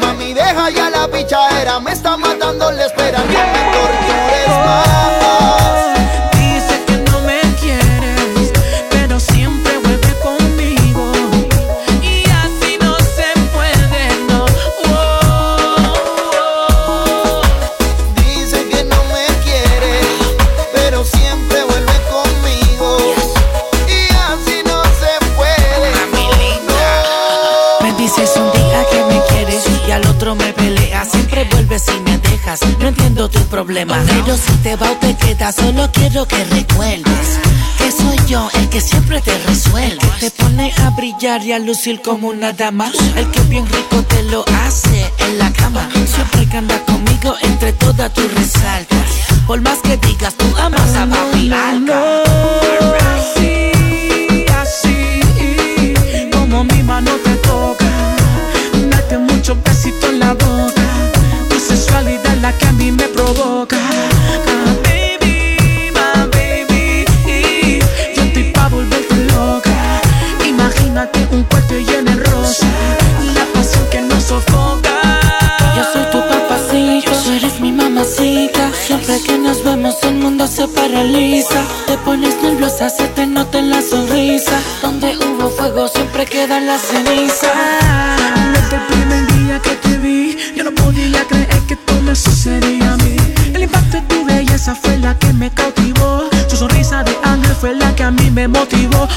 Mami, deja ya la pichadera, me está matando la espera, no me tortures a brillar y a lucir como una dama. El que bien rico te lo hace en la cama. Siempre que anda conmigo, entre todas tú resaltas. Por más que digas, tú amas a papi Alca. Te pones nerviosa, se te nota en la sonrisa. Donde hubo fuego siempre queda la ceniza. Desde el primer día que te vi, yo no podía creer que todo me sucedía a mí. El impacto de tu belleza fue la que me cautivó. Tu sonrisa de ángel fue la que a mí me motivó.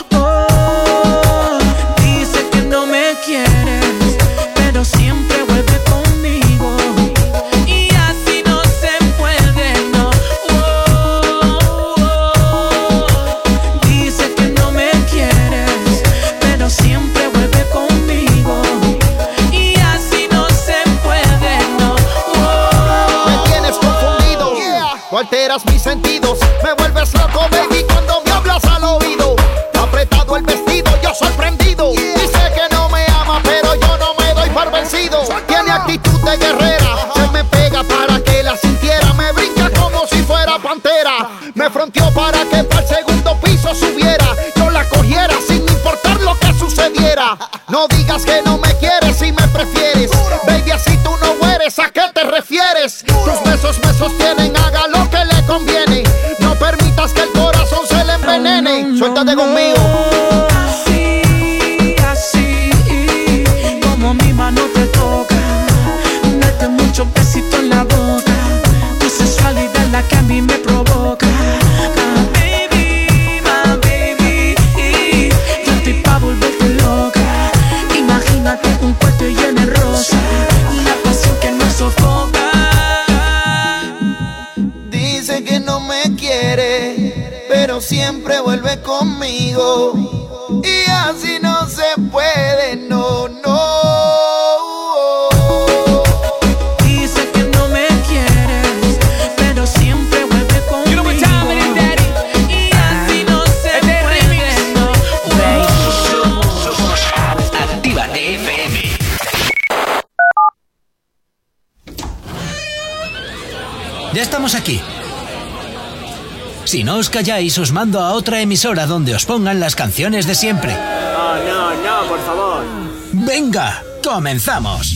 Si no os calláis, os mando a otra emisora donde os pongan las canciones de siempre. No, no, no, por favor. Venga, comenzamos.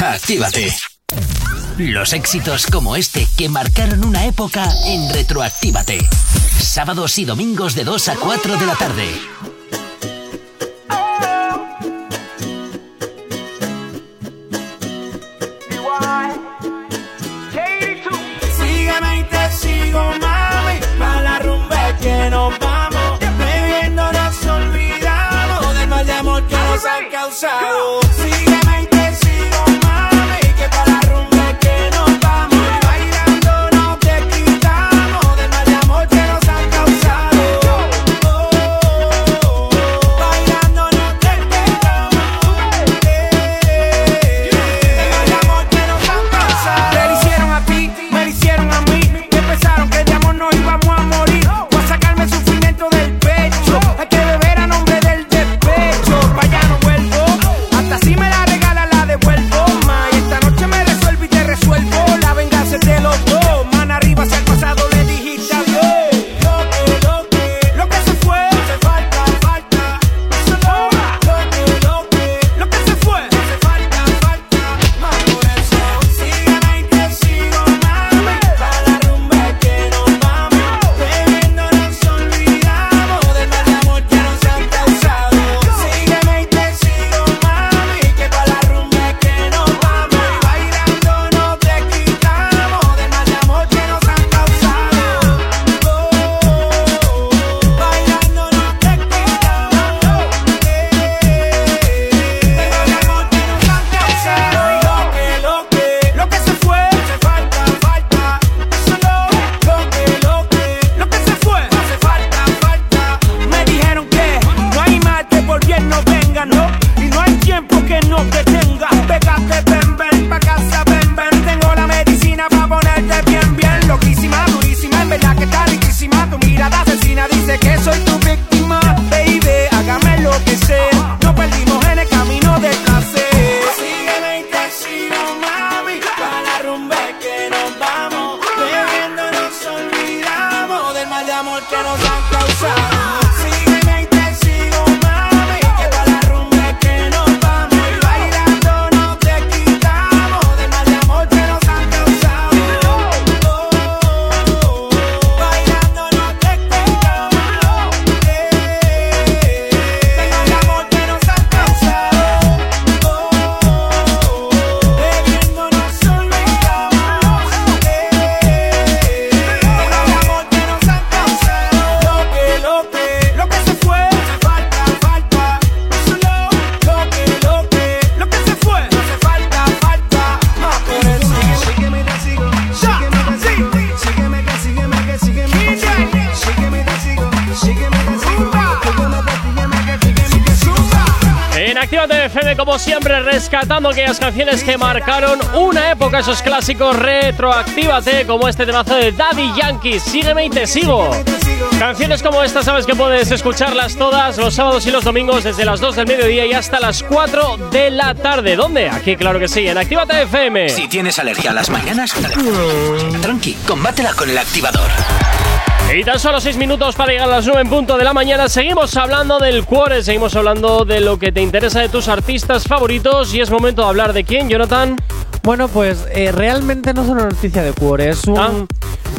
Actívate. Los éxitos como este que marcaron una época en Retroactívate. Sábados y domingos de 2 a 4 de la tarde. Aquellas canciones que marcaron una época, esos clásicos retroactívate, como este temazo de Daddy Yankee, Sígueme y te sigo. Canciones como esta, sabes que puedes escucharlas todas los sábados y los domingos desde las 2 del mediodía y hasta las 4 de la tarde. ¿Dónde? Aquí, claro que sí, en Actívate FM. Si tienes alergia a las mañanas, tranqui, combátela con el activador. Y tan solo 6 minutos para llegar a las 9 en punto de la mañana. Seguimos hablando del cuore, seguimos hablando de lo que te interesa de tus artistas favoritos. Y es momento de hablar de quién, Jonathan. Bueno, pues eh, realmente no es una noticia de Cuore, es un,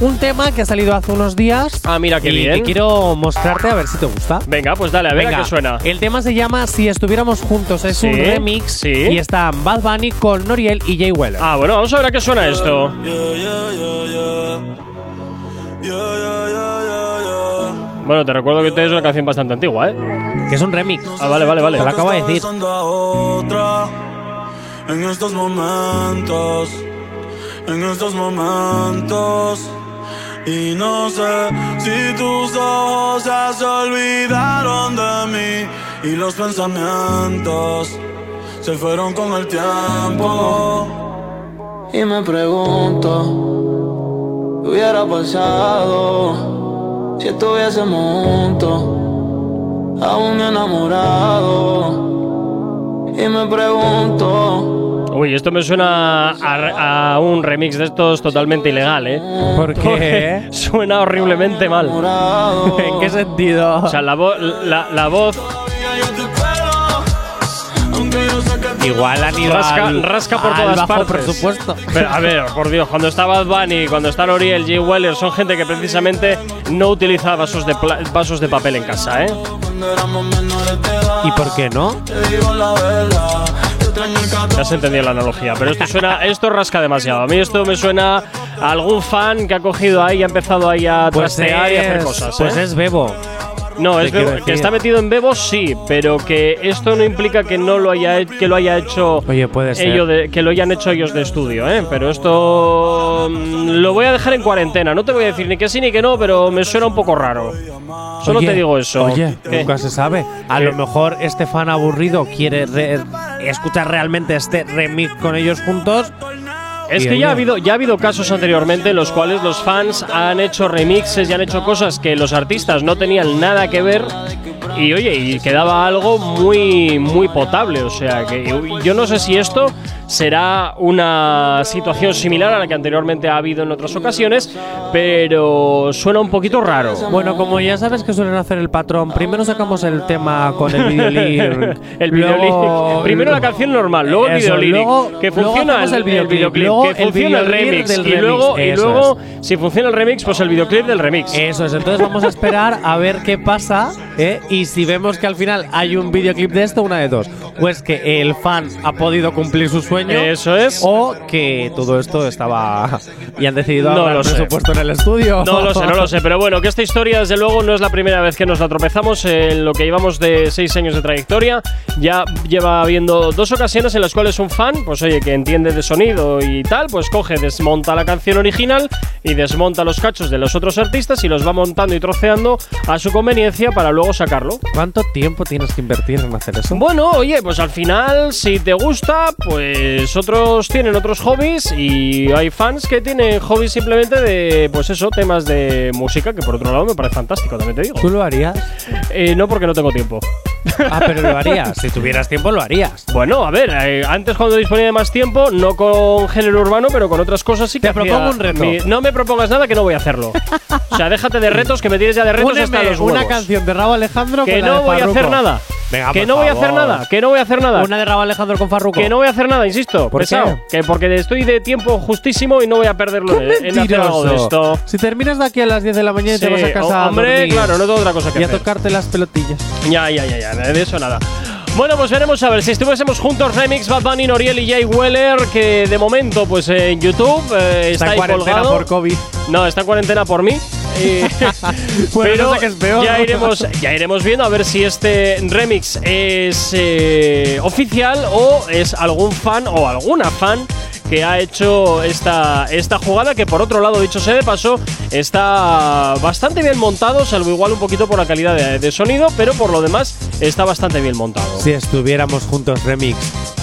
un tema que ha salido hace unos días. Ah, mira qué y bien. que quiero mostrarte a ver si te gusta. Venga, pues dale, a ver a Venga, qué suena. El tema se llama Si estuviéramos juntos, es un remix sí. y está Bad Bunny con Noriel y Jay Weller. Ah, bueno, vamos a ver a qué suena esto. Bueno, te recuerdo que esta es una canción bastante antigua, ¿eh? Que es un remix. Ah, vale, vale, vale. Te lo acabo de decir. Pasando a otra en estos momentos, en estos momentos. Y no sé si tus ojos ya se olvidaron de mí y los pensamientos se fueron con el tiempo. Y me pregunto, ¿qué hubiera pasado si estuviésemos juntos? aún enamorado. Y me pregunto. Uy, esto me suena a, a un remix de estos totalmente ilegal, ¿eh? ¿Por qué? Porque suena horriblemente mal. ¿En qué sentido? O sea, la, vo- la, la voz Igual han ido rasca, al- rasca por al todas bajo partes. presupuesto. Pero, a ver, por Dios, cuando está Bad Bunny, cuando está Noriel, Jay Weller, son gente que precisamente no utiliza vasos de, vasos de papel en casa, ¿eh? ¿Y por qué no? Ya se entendió la analogía, pero esto suena, esto rasca demasiado. A mí esto me suena a algún fan que ha cogido ahí y ha empezado ahí a Pues trastear y a hacer es- cosas. Pues ¿eh? es Bebo. No, es Bebo- que está metido en Bebo, sí, pero que esto no implica que no lo haya que lo haya hecho Oye, puede ser. ello de- que lo hayan hecho ellos de estudio, ¿eh? Pero esto mm, lo voy a dejar en cuarentena. No te voy a decir ni que sí ni que no, pero me suena un poco raro. Solo Oye, te digo eso. Oye, ¿Qué? nunca se sabe. A ¿Qué? lo mejor este fan aburrido quiere re- escuchar realmente este remix con ellos juntos. Es que ya ha habido, ya ha habido casos anteriormente en los cuales los fans han hecho remixes y han hecho cosas que los artistas no tenían nada que ver. Y oye, y quedaba algo muy, muy potable. O sea, que yo no sé si esto será una situación similar a la que anteriormente ha habido en otras ocasiones, pero suena un poquito raro. Bueno, como ya sabes que suelen hacer el patrón, primero sacamos el tema con el videolink. el videolink. Primero la canción normal, luego el videolink. que funciona el, videoclip, que funciona el remix. del y luego si funciona el remix, pues el videoclip del remix. Eso es, entonces vamos a esperar a ver qué pasa ¿eh? y si vemos que al final hay un videoclip de esto, una de dos. O es que el fan ha podido cumplir su sueño. Eso es. O que todo esto estaba. y han decidido No lo presupuesto en el estudio. No lo sé, no lo sé, pero bueno, que esta historia desde luego no es la primera vez que nos la tropezamos en lo que llevamos de seis años de trayectoria. Ya lleva habiendo dos ocasiones en las cuales un fan, pues oye, que entiende de sonido y tal, pues coge, desmonta la canción original y desmonta los cachos de los otros artistas y los va montando y troceando a su conveniencia para luego sacarlo. ¿Cuánto tiempo tienes que invertir en hacer eso? Bueno, oye, pues al final, si te gusta, pues pues otros tienen otros hobbies y hay fans que tienen hobbies simplemente de, pues eso, temas de música, que por otro lado me parece fantástico, también te digo. ¿Tú lo harías? Eh, no, porque no tengo tiempo. Ah, pero lo harías. si tuvieras tiempo, lo harías. Bueno, a ver, eh, antes cuando disponía de más tiempo, no con género urbano, pero con otras cosas sí que Te propongo un reto. mi- no me propongas nada que no voy a hacerlo. o sea, déjate de retos, que me tienes ya de retos hasta Úneme los una huevos. canción de Raúl Alejandro Que con la no de voy a hacer nada. Venga, que no voy a hacer nada. Que no voy a hacer nada. Una de Raúl Alejandro con Farruko. Que no voy a hacer nada, insisto. ¿Por pesado. Que porque estoy de tiempo justísimo y no voy a perderlo ¡Qué en, en hacer algo de esto. Si terminas de aquí a las 10 de la mañana y te vas a casa o- hombre, a dormir claro, no tengo otra cosa que y a hacer. tocarte las pelotillas. Ya, ya, ya, ya, de eso nada. Bueno, pues veremos a ver si estuviésemos juntos Remix, Bad Bunny, Noriel y Jay Weller, que de momento, pues en YouTube eh, está, Está en ahí cuarentena colgado. por COVID. No, está en cuarentena por mí. Bueno, pero no sé qué es peor. ya iremos, ya iremos viendo a ver si este remix es eh, oficial o es algún fan o alguna fan que ha hecho esta, esta jugada que por otro lado, dicho sea de paso, está bastante bien montado, salvo igual un poquito por la calidad de, de sonido, pero por lo demás está bastante bien montado. Si estuviéramos juntos, Remix,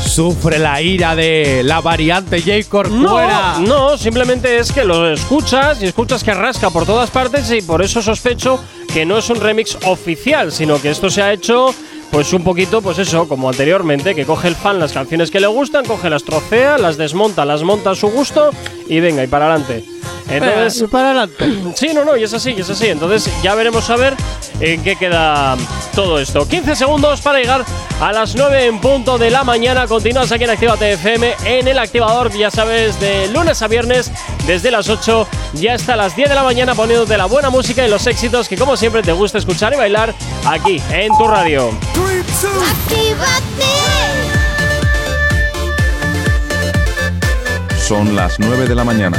sufre la ira de la variante J. Corcuera. No, no, simplemente es que lo escuchas y escuchas que rasca por todas partes y por eso sospecho que no es un remix oficial, sino que esto se ha hecho pues un poquito, pues eso, como anteriormente, que coge el fan las canciones que le gustan, coge las trocea, las desmonta, las monta a su gusto y venga, y para adelante. Entonces, Eh, para adelante. Sí, no, no, y es así, y es así. Entonces ya veremos a ver en qué queda todo esto. 15 segundos para llegar a las 9 en punto de la mañana. Continúas aquí en Activa TFM en el activador, ya sabes, de lunes a viernes, desde las 8 ya hasta las 10 de la mañana poniéndote la buena música y los éxitos que como siempre te gusta escuchar y bailar aquí en tu radio. Son las 9 de la mañana.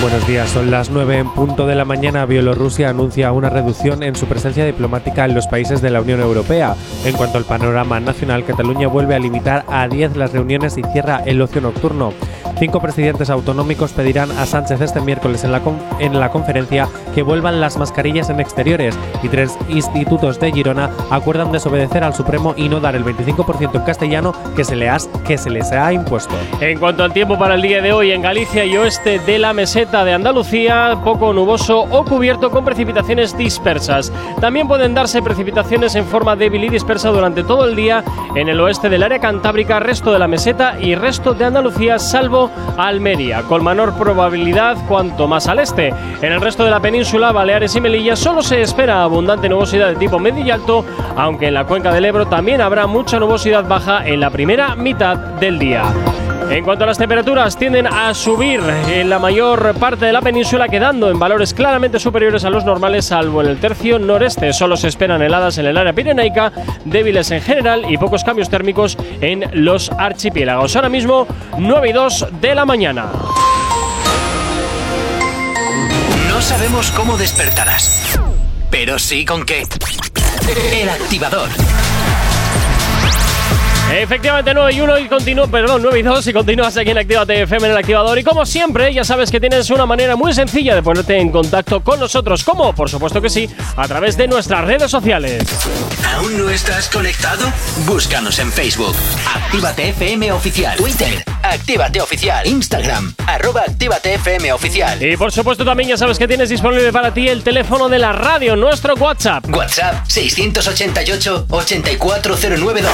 Buenos días, son las 9 en punto de la mañana. Bielorrusia anuncia una reducción en su presencia diplomática en los países de la Unión Europea. En cuanto al panorama nacional, Cataluña vuelve a limitar a 10 las reuniones y cierra el ocio nocturno. Cinco presidentes autonómicos pedirán a Sánchez este miércoles en la, en la conferencia que vuelvan las mascarillas en exteriores y tres institutos de Girona acuerdan desobedecer al Supremo y no dar el 25% en castellano que se, le has- que se les ha impuesto. En cuanto al tiempo para el día de hoy, en Galicia y oeste de la meseta de Andalucía, poco nuboso o cubierto con precipitaciones dispersas. También pueden darse precipitaciones en forma débil y dispersa durante todo el día en el oeste del área cantábrica, resto de la meseta y resto de Andalucía, salvo Almería, con menor probabilidad cuanto más al este. En el resto de la península, Baleares y Melilla, solo se espera abundante nubosidad de tipo medio y alto, aunque en la cuenca del Ebro también habrá mucha nubosidad baja en la primera mitad del día. En cuanto a las temperaturas, tienden a subir en la mayor parte de la península, quedando en valores claramente superiores a los normales, salvo en el tercio noreste. Solo se esperan heladas en el área pirenaica, débiles en general y pocos cambios térmicos en los archipiélagos. Ahora mismo, 9 y 2 de la mañana. No sabemos cómo despertarás, pero sí con qué. El activador. Efectivamente, 9 y 1 y continúo, perdón, 9 y 2 y continúas aquí en Activa TFM en el activador. Y como siempre, ya sabes que tienes una manera muy sencilla de ponerte en contacto con nosotros. como Por supuesto que sí, a través de nuestras redes sociales. ¿Aún no estás conectado? Búscanos en Facebook. Actívate FM Oficial. Twitter. Actívate Oficial. Instagram. Arroba Actívate FM Oficial. Y por supuesto también ya sabes que tienes disponible para ti el teléfono de la radio, nuestro WhatsApp. WhatsApp 688-840912.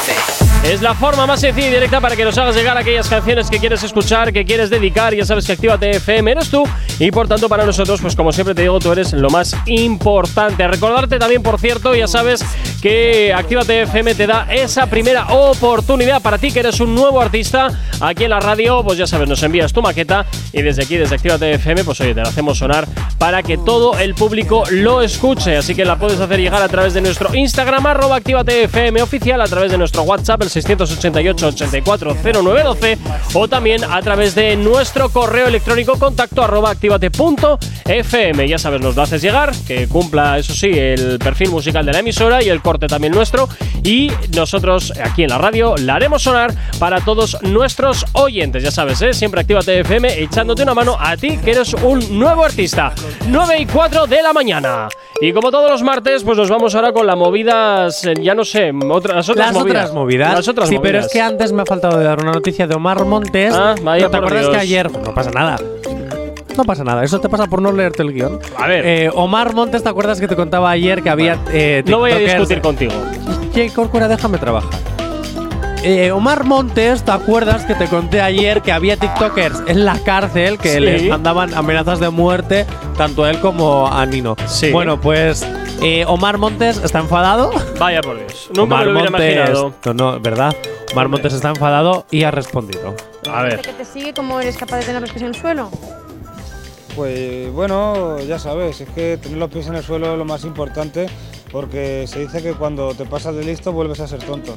Es la forma más sencilla y directa para que nos hagas llegar aquellas canciones que quieres escuchar, que quieres dedicar. Ya sabes que Actívate FM eres tú y por tanto para nosotros, pues como siempre te digo, tú eres lo más importante. Recordarte también, por cierto, ya sabes que Actívate FM te da esa primera oportunidad para ti que eres un nuevo artista aquí en la radio, pues ya sabes, nos envías tu maqueta y desde aquí, desde Actívate FM, pues oye, te la hacemos sonar para que todo el público lo escuche. Así que la puedes hacer llegar a través de nuestro Instagram, arroba Actívate FM oficial, a través de nuestro WhatsApp, el 688-840912, o también a través de nuestro correo electrónico contacto arroba activate.fm. Ya sabes, nos lo haces llegar, que cumpla, eso sí, el perfil musical de la emisora y el corte también nuestro. Y nosotros aquí en la radio la haremos sonar para todos nuestros oyentes. Ya sabes, ¿eh? siempre Actívate FM echándote una mano a ti que eres un nuevo artista. 9 y 4 de la mañana. Y como todos los martes, pues nos vamos ahora con las movidas, eh, ya no sé, otras, otras otras movidas. Las otras sí, pero es que antes me ha faltado de dar una noticia de Omar Montes. Ah, vaya ¿No ¿Te por acuerdas Dios. que ayer.? No pasa nada. No pasa nada, eso te pasa por no leerte el guion. A ver. Eh, Omar Montes, ¿te acuerdas que te contaba ayer que había. eh, No voy a discutir contigo. Che, Corcuera, déjame trabajar. Eh, Omar Montes, ¿te acuerdas que te conté ayer que había TikTokers en la cárcel que Sí. les mandaban amenazas de muerte tanto a él como a Nino? Sí. Bueno, pues eh, Omar Montes está enfadado. Vaya por Dios. Nunca Omar me lo hubiera Montes, imaginado. No, no, ¿verdad? Omar Montes está enfadado y ha respondido. A ver. que te sigue, ¿cómo eres capaz de tener los pies en el suelo? Pues bueno, ya sabes, es que tener los pies en el suelo es lo más importante porque se dice que cuando te pasas de listo vuelves a ser tonto.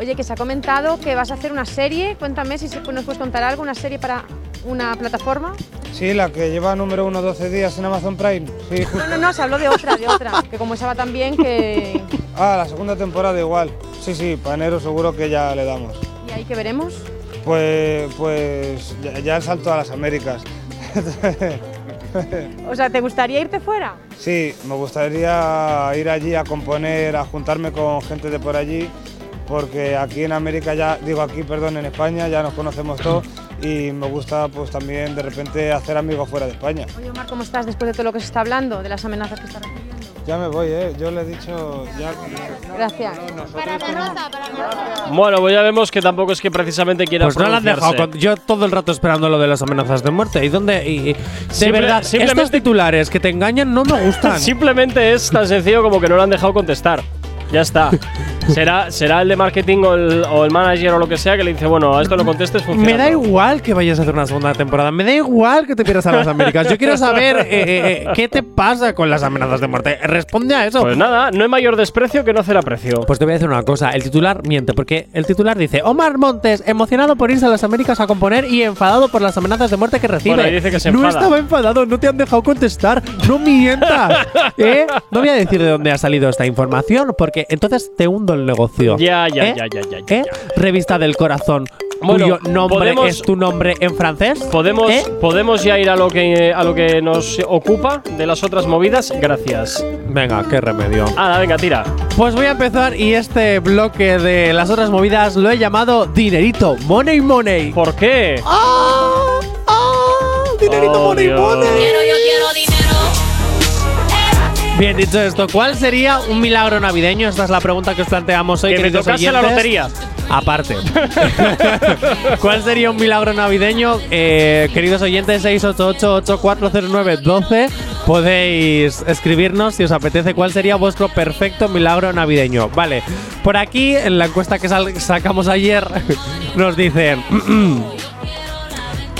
Oye, que se ha comentado que vas a hacer una serie. Cuéntame si nos puedes contar algo, una serie para una plataforma. Sí, la que lleva número uno 12 días en Amazon Prime. Sí, No, no, no, se habló de otra, de otra. Que como esa va tan bien que. Ah, la segunda temporada igual. Sí, sí, para enero seguro que ya le damos. ¿Y ahí que veremos? Pues, pues ya, ya el salto a las Américas. O sea, ¿te gustaría irte fuera? Sí, me gustaría ir allí a componer, a juntarme con gente de por allí, porque aquí en América ya, digo aquí, perdón, en España ya nos conocemos todos y me gusta pues también de repente hacer amigos fuera de España. Oye, Omar, ¿cómo estás después de todo lo que se está hablando, de las amenazas que está recibiendo? Ya me voy, ¿eh? Yo le he dicho ya... Gracias. Bueno, pues ya vemos que tampoco es que precisamente quiera Pues no la han dejado. con- yo todo el rato esperando lo de las amenazas de muerte. ¿Y dónde? Y, y- de Simple- verdad, simplemente- estos titulares que te engañan no me gustan. Simplemente es tan sencillo como que no le han dejado contestar. Ya está. será, será el de marketing o el, o el manager o lo que sea que le dice, bueno, a esto no contestes, funciona. Me da todo. igual que vayas a hacer una segunda temporada. Me da igual que te pierdas a las Américas. Yo quiero saber eh, eh, eh, qué te pasa con las amenazas de muerte. Responde a eso. Pues nada, no hay mayor desprecio que no hacer aprecio. Pues te voy a decir una cosa, el titular miente, porque el titular dice Omar Montes, emocionado por irse a las Américas a componer y enfadado por las amenazas de muerte que recibe. Bueno, dice que se no enfada. estaba enfadado, no te han dejado contestar, no mientas. ¿Eh? No voy a decir de dónde ha salido esta información, porque entonces te hundo el negocio. Ya, ya, ¿Eh? ya, ya, ya, ya, ¿Eh? Revista del corazón. Bueno, cuyo nombre podemos- es tu nombre en francés. ¿Podemos, ¿Eh? ¿Podemos ya ir a lo, que, a lo que nos ocupa de las otras movidas? Gracias. Venga, qué remedio. Ah, venga, tira. Pues voy a empezar y este bloque de las otras movidas lo he llamado Dinerito, Money Money. ¿Por qué? ¡Ah! ¡Ah! Dinerito, Oh, money, Dios. money. Bien dicho esto, ¿cuál sería un milagro navideño? Esta es la pregunta que os planteamos hoy. Que me queridos tocase la oyentes. lotería. Aparte. ¿Cuál sería un milagro navideño? Eh, queridos oyentes, 688-8409-12. Podéis escribirnos si os apetece cuál sería vuestro perfecto milagro navideño. Vale, por aquí en la encuesta que sacamos ayer nos dicen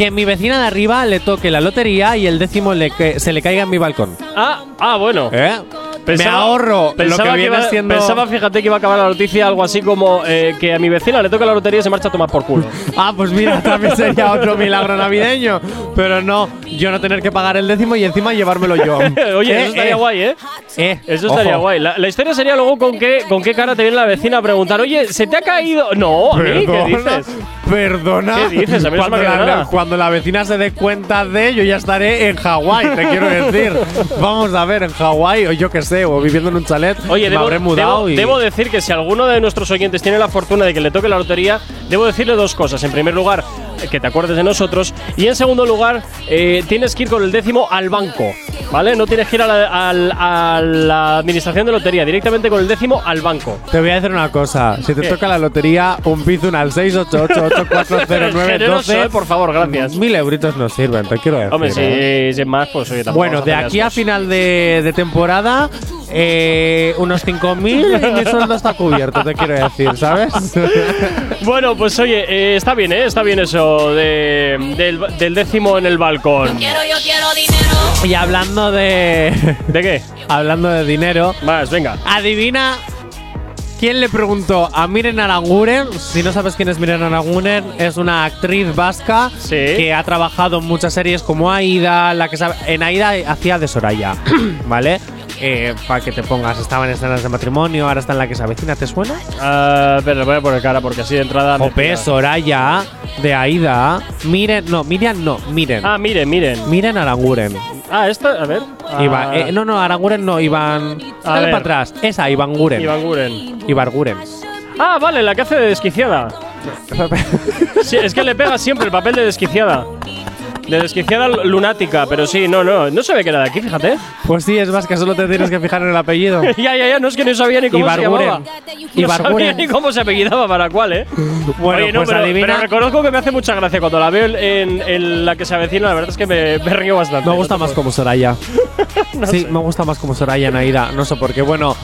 que mi vecina de arriba le toque la lotería y el décimo le que se le caiga en mi balcón. Ah, ah, bueno. ¿Eh? Me ahorro pensaba lo que viene iba- siendo. Pensaba, fíjate, que iba a acabar la noticia algo así como eh, que a mi vecina le toca la lotería y se marcha a tomar por culo. Ah, pues mira, también sería otro milagro navideño. Pero no, yo no tener que pagar el décimo y encima llevármelo yo. Oye, Eh, eso estaría eh, guay, ¿eh? eh, Eso estaría ojo. guay. La, la historia sería luego con qué, con qué cara te viene la vecina a preguntar, oye, ¿se te ha caído? No, a mí, ¿qué Perdona, dices? Perdona. ¿Qué dices? A mí no se me cuando, la, nada. cuando la vecina se dé cuenta de, yo ya estaré en Hawái, te quiero decir. Vamos a ver, en Hawái, o yo qué sé, o viviendo en un chalet. Oye, me debo, habré mudado debo- y. debo decir que si alguno de nuestros oyentes tiene la fortuna de que le toque la lotería, debo decirle dos cosas. En primer lugar, que te acuerdes de nosotros. Y en segundo lugar, eh, tienes que ir con el décimo al banco. ¿Vale? No tienes que ir a la, al- a la administración de lotería, directamente con el décimo al banco. Te voy a decir una cosa. Si te ¿Qué? toca la lotería, un bizun al 688840912. Generoso, eh, por favor, gracias. Mil euritos nos sirven, te quiero decir. Hombre, si, ¿eh? si es más, pues oye, Bueno, de aquí a final de, de temporada, eh, unos 5.000 y mi sueldo está cubierto, te quiero decir, ¿sabes? Bueno, pues oye, eh, está bien, ¿eh? Está bien eso de- del, del décimo en el balcón. Quiero, yo quiero dinero. y hablando de. ¿De qué? Hablando de dinero. Más, venga. Adivina. ¿Quién le preguntó a Miren Aranguren? Si no sabes quién es Miren Aranguren, es una actriz vasca que ha trabajado en muchas series como Aida, la que sabe, en Aida hacía de Soraya, ¿vale? Eh, para que te pongas, estaba en escenas de matrimonio, ahora está en la que se avecina, ¿te suena? Ah, pero le voy a poner cara porque así de entrada. pilla. Soraya, de Aida, Miren, no, Miriam no, Miren. Ah, miren, miren. Miren Aranguren. Ah, esta, a ver. Ah, Iba- eh, no, no, Aranguren no, Iván. Dale para atrás. Esa, Iván Guren. Iván Guren. Iván Guren. Ah, vale, la que hace de desquiciada. Sí, es que le pega siempre el papel de desquiciada. De desquiciada lunática, pero sí, no, no. No se ve que era de aquí, fíjate. Pues sí, es más que solo te tienes que fijar en el apellido. ya, ya, ya, no es que no sabía ni cómo se Ibarguren. llamaba. No Ibarguren. sabía ni cómo se apellidaba para cuál, ¿eh? Bueno, Oye, no, pues pero, adivina. pero reconozco que me hace mucha gracia cuando la veo en, en la que se avecina. La verdad es que me, me río bastante. Me gusta más como Soraya. No sí, sé. me gusta más como Soraya en Aida. No sé por qué. Bueno,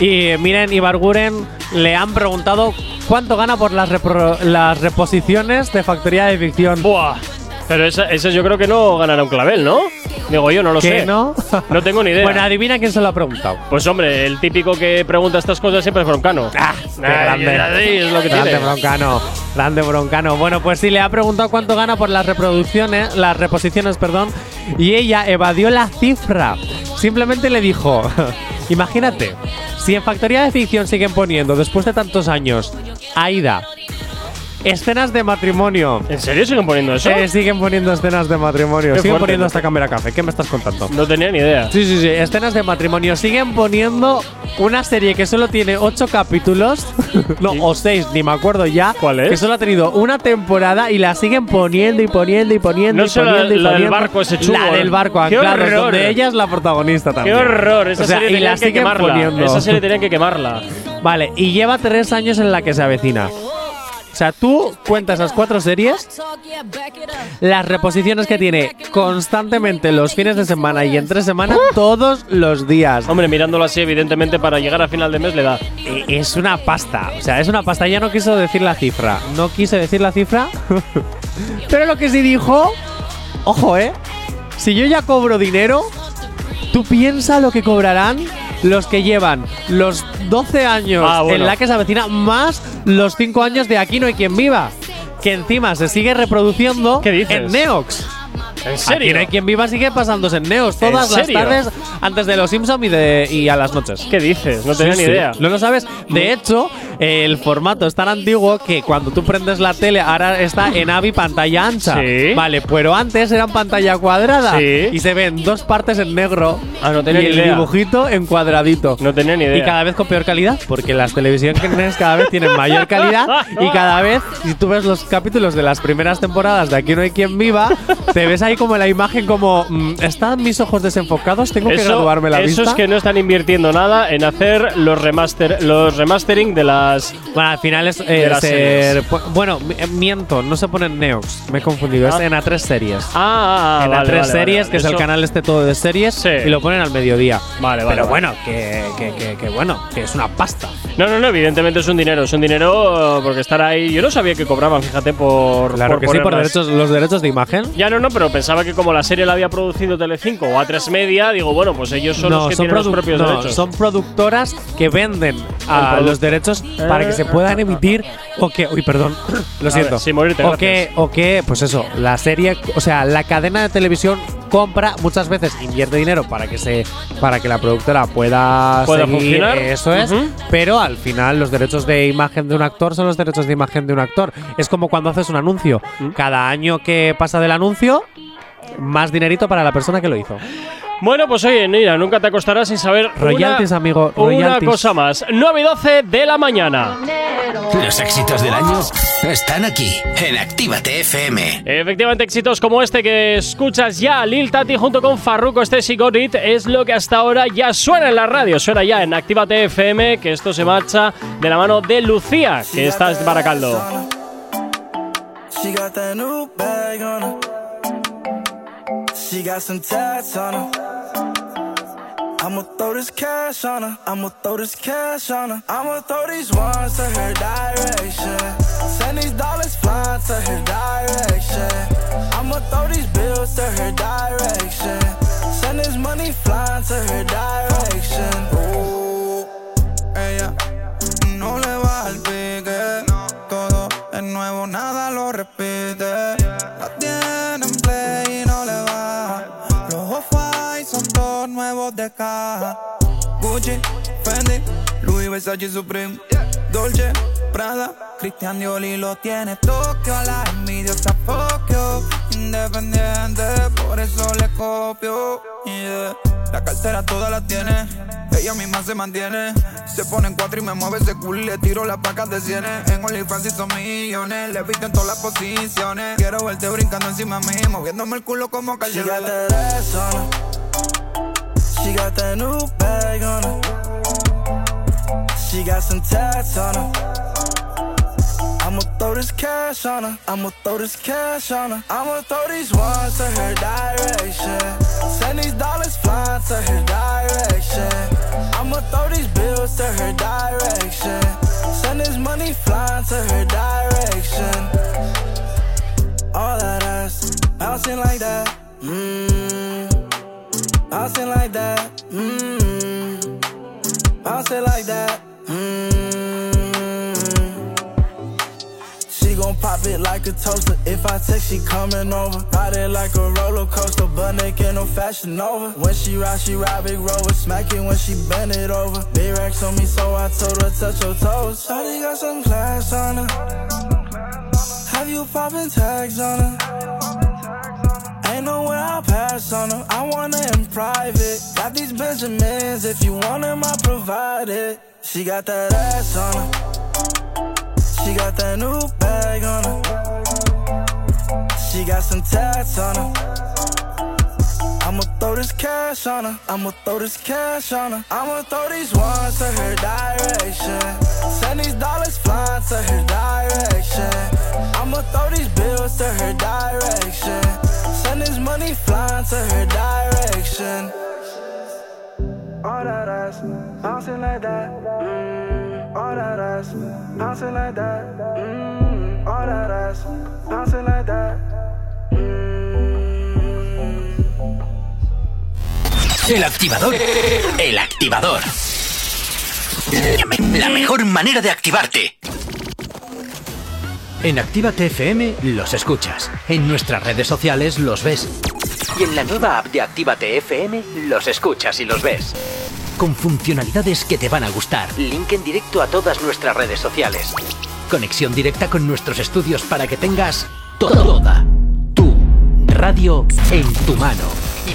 y miren, Ibarguren le han preguntado cuánto gana por las, las reposiciones de Factoría de Ficción. Buah. Pero esa, esa yo creo que no ganará un clavel, ¿no? Digo yo, no lo ¿Que sé. no? No tengo ni idea. Bueno, adivina quién se lo ha preguntado. Pues hombre, el típico que pregunta estas cosas siempre es Broncano. Ah, Qué grande. es lo que grande tiene. broncano. Grande broncano. Bueno, pues sí, le ha preguntado cuánto gana por las reproducciones, las reposiciones, perdón, y ella evadió la cifra. Simplemente le dijo, imagínate, si en Factoría de Ficción siguen poniendo, después de tantos años, Aida, escenas de matrimonio. ¿En serio siguen poniendo eso? Eh, siguen poniendo escenas de matrimonio. Qué siguen fuerte, poniendo ¿no? hasta cámara café. ¿Qué me estás contando? No tenía ni idea. Sí, sí, sí. Escenas de matrimonio. Siguen poniendo una serie que solo tiene ocho capítulos. no, o seis, ni me acuerdo ya. ¿Cuál es? Que solo ha tenido una temporada y la siguen poniendo y poniendo y poniendo No y sé, la- poniendo y la del poniendo. barco ese chungo, La ¿eh? del barco, ¡Qué anclados, horror! donde ella es la protagonista Qué también. horror, esa O sea, serie y tenían la que siguen quemarla. poniendo. Esa serie tenían que quemarla. Vale, y lleva tres años en la que se avecina. O sea, tú cuentas esas cuatro series, las reposiciones que tiene constantemente los fines de semana y entre semana todos los días. Hombre, mirándolo así, evidentemente, para llegar a final de mes le da. Eh, Es una pasta, o sea, es una pasta. Ya no quiso decir la cifra, no quise decir la cifra, pero lo que sí dijo, ojo, eh, si yo ya cobro dinero, tú piensa lo que cobrarán los que llevan los 12 años Ah, bueno. en la que se avecina más los 5 años de Aquí no hay quien viva. Que encima se sigue reproduciendo ¿Qué dices? en Neox. ¿En serio? Aquí no hay quien viva sigue pasándose en Neox todas las serio? tardes antes de los Simpsons y, de, y a las noches. ¿Qué dices? No tenía Sí, ni sí. idea. No lo sabes. De hecho, el formato es tan antiguo que cuando tú prendes la tele ahora está en AVI pantalla ancha. Sí. Vale, pero antes era en pantalla cuadrada. Sí. Y se ven dos partes en negro. Ah, no tenía y ni el idea. dibujito en cuadradito. No tenía ni idea. Y cada vez con peor calidad, porque las televisiones cada vez tienen mayor calidad y cada vez, si tú ves los capítulos de las primeras temporadas de Aquí no hay quien viva, te ves ahí como la imagen como, mm, ¿están mis ojos desenfocados? ¿Tengo que Eso, graduarme la eso vista? es que no están invirtiendo nada en hacer los remaster, los remastering de las. Bueno, al final es eh, ser- Bueno, eh, miento, no se pone en Neox, me he confundido, Ah. es en A3 Series. Ah, ah, ah, en vale, A3 vale, Series, vale, que es el eso- canal este todo de series, Sí. y lo ponen al mediodía. Vale, vale. Pero vale. bueno, que, que, que, que bueno, que es una pasta. No, no, no, evidentemente es un dinero. Es un dinero eh, porque estar ahí. Yo no sabía que cobraban, fíjate, por. Claro que sí, por derechos, los derechos de imagen. Ya no, no, pero pensaba que como la serie la había producido Telecinco o A3 Media, digo, bueno, pues ellos son los que tienen los propios no, derechos. son productoras que venden a los derechos para que se puedan emitir o que, uy, perdón, lo siento, ver, sin morirte, o que, o que, pues eso, la serie, o sea, la cadena de televisión compra muchas veces invierte dinero para que se, para que la productora pueda, Pueda seguir, funcionar. eso es, Ujú. pero al final los derechos de imagen de un actor son los derechos de imagen de un actor. Es como cuando haces un anuncio, Mm. cada año que pasa del anuncio más dinerito para la persona que lo hizo. Bueno, pues oye, mira, nunca te acostarás sin saber. una- Royalties, amigo, Una royalties. cosa más. 9 y 12 de la mañana. Los éxitos del año están aquí, en Actívate FM. Efectivamente, éxitos como este que escuchas ya, Lil Tati junto con Farruko este y Got It, es lo que hasta ahora ya suena en la radio, suena ya en Actívate FM, que esto se marcha de la mano de Lucía, que está en Baracaldo. She got some tats on her. I'ma throw this cash on her. I'ma throw this cash on her. I'ma throw these ones to her direction. Send these dollars flying to her direction. I'ma throw these bills to her direction. Send this money flying to her direction. Uh, ella no le va al pique. Todo es nuevo, nada lo repite. Gucci, Fendi, Louis Versace Supreme, Dolce, Prada, Christian Dior lo tiene Tokio. La envidiosa Fokio, independiente, por eso le copio. Yeah. La cartera toda la tiene, ella misma se mantiene. Se pone en cuatro y me mueve ese culo y le tiro las placas de cienes. En OnlyFans y son millones, le visten todas las posiciones. Quiero verte brincando encima de mí, moviéndome el culo como She Kylie She got that new bag on her. She got some tats on her. I'ma throw this cash on her. I'ma throw this cash on her. I'ma throw these ones to her direction. Send these dollars flying to her direction. I'ma throw these bills to her direction. Send this money flying to her direction. All that ass bouncing like that. Mmm. Bouncing like that. Mmm. Bouncing like that. Mmm. She gon' pop it like a toaster. If I text, she coming over. Ride it like a roller coaster, but naked, no fashion over. When she ride, she ride big rover. Smack it when she bend it over. Big racks on me, so I told her touch your toes. Shawty got some class on her. Have you popping tags on her? Ain't nowhere I'll pass on her. I want her in private. Got these Benjamins. If you want them, I provide it. She got that ass on her. She got that new bag on her. She got some tats on her. I'ma throw this cash on her. I'ma throw this cash on her. I'ma throw these ones to her direction. Send these dollars flying to her direction. I'ma throw these bills to her direction. Send this money flying to her direction. All that ass, bouncing like that. Mm, all that ass, bouncing like that. Mm, all that ass, bouncing like that. El activador. El activador. La mejor manera de activarte. En Actívate FM los escuchas. En nuestras redes sociales los ves. Y en la nueva app de Actívate FM los escuchas y los ves. Con funcionalidades que te van a gustar. Link en directo a todas nuestras redes sociales. Conexión directa con nuestros estudios para que tengas toda tu radio en tu mano.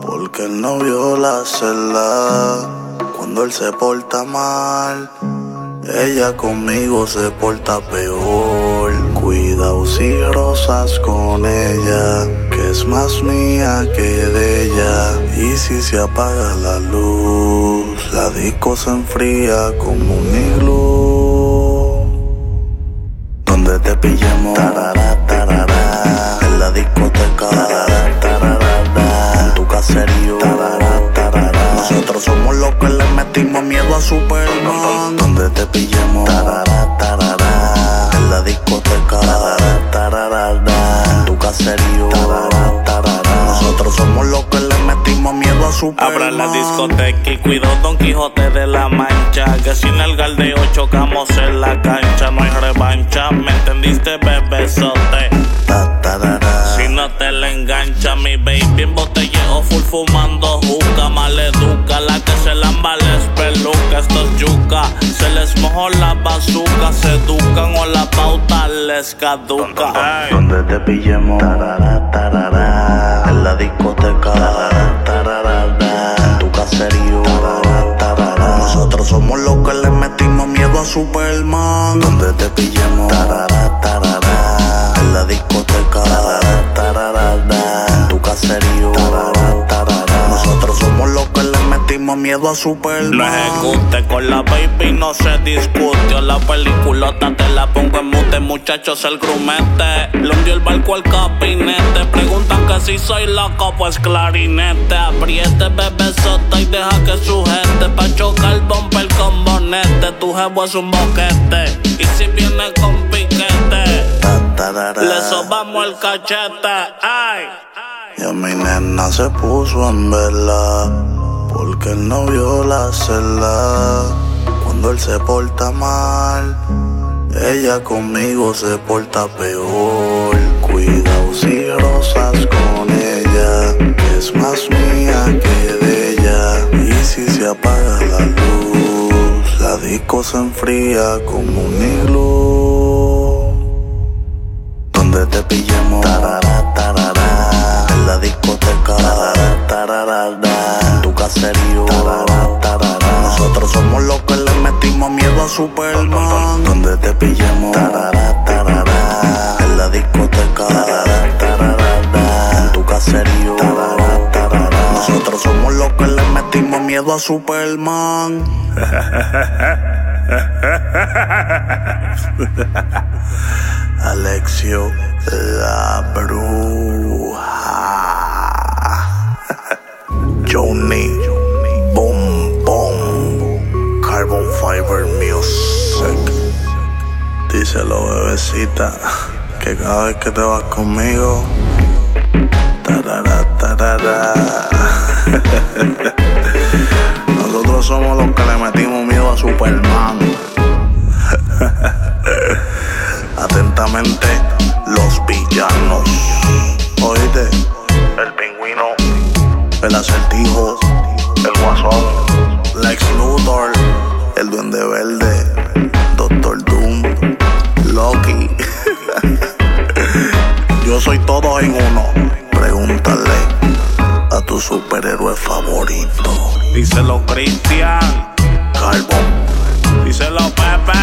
porque él no vio la celda. Cuando él se porta mal, ella conmigo se porta peor. Cuidado si rosas con ella, que es más mía que de ella. Y si se apaga la luz, la disco se enfría como un iglú. Donde te pillemos, tarara, tarara, en la discoteca, en tu caserío, tarara, tarara. Nosotros somos los que le metimos miedo a Superman. Donde te pillemos, tarara, tarara, en la discoteca, tarara, tarara, en tu caserío, tarara, tarara. Nosotros somos los que le metimos miedo a Superman. Abra la discoteca y cuido Don Quijote de la Mancha. Que sin el galdeo chocamos en la cancha. No hay revancha, ¿me entendiste, bebesote? Engancha, mi baby en botelleo full fumando juca. Maleduca, la que se lamba les peluca. Esto es yuca, se les mojó la bazuca. Se educan o la pauta les caduca. Donde te pillemos, tarara, tarara, en la discoteca, en tu caserío. Nosotros somos los que le metimos miedo a Superman. Donde te pillemos, tarara, tarara. En la discoteca. Le metimos miedo a Lo Superman. ejecute con la baby, no se discute. A la peliculota te la pongo en mute, muchachos, el grumete. Le hundió el barco al capinete. Preguntan que si soy loco, pues clarinete. Apriete, bebé sota y deja que sujete. Pa' chocar el bumper con bonete. Tu jevo es un boquete. Y si viene con piquete, le sobamos el cachete. Ay. Y a mi nena se puso en vela Porque él no vio la celda Cuando él se porta mal Ella conmigo se porta peor Cuidado si rosas con ella Es más mía que de ella Y si se apaga la luz La disco se enfría como un iglú donde te pillemos. Tarara, tarara. La discoteca. En tu caserío. Nosotros somos los que le metimos miedo a Superman. Donde te pillemos. En la discoteca. En tu caserío. Nosotros somos los que le metimos miedo a Superman. Alexio la bruja. Johnny Boom Boom Carbon Fiber Music. Díselo, bebecita, que cada vez que te vas conmigo, tarara. Nosotros somos los que le metimos Superman. Atentamente, los villanos. Oíste, el pingüino, el acertijo, el guasón, Lex Luthor, el duende verde, Doctor Doom, Loki. Yo soy todo en uno. Pregúntale a tu superhéroe favorito. Díselo, Cristian. Carbon. Díselo, Pepe.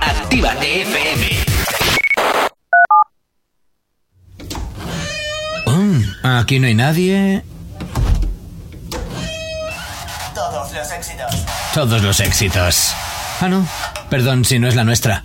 Actívate FM. Mm, aquí no hay nadie. Todos los éxitos. Todos los éxitos. Ah, no. Perdón si no es la nuestra.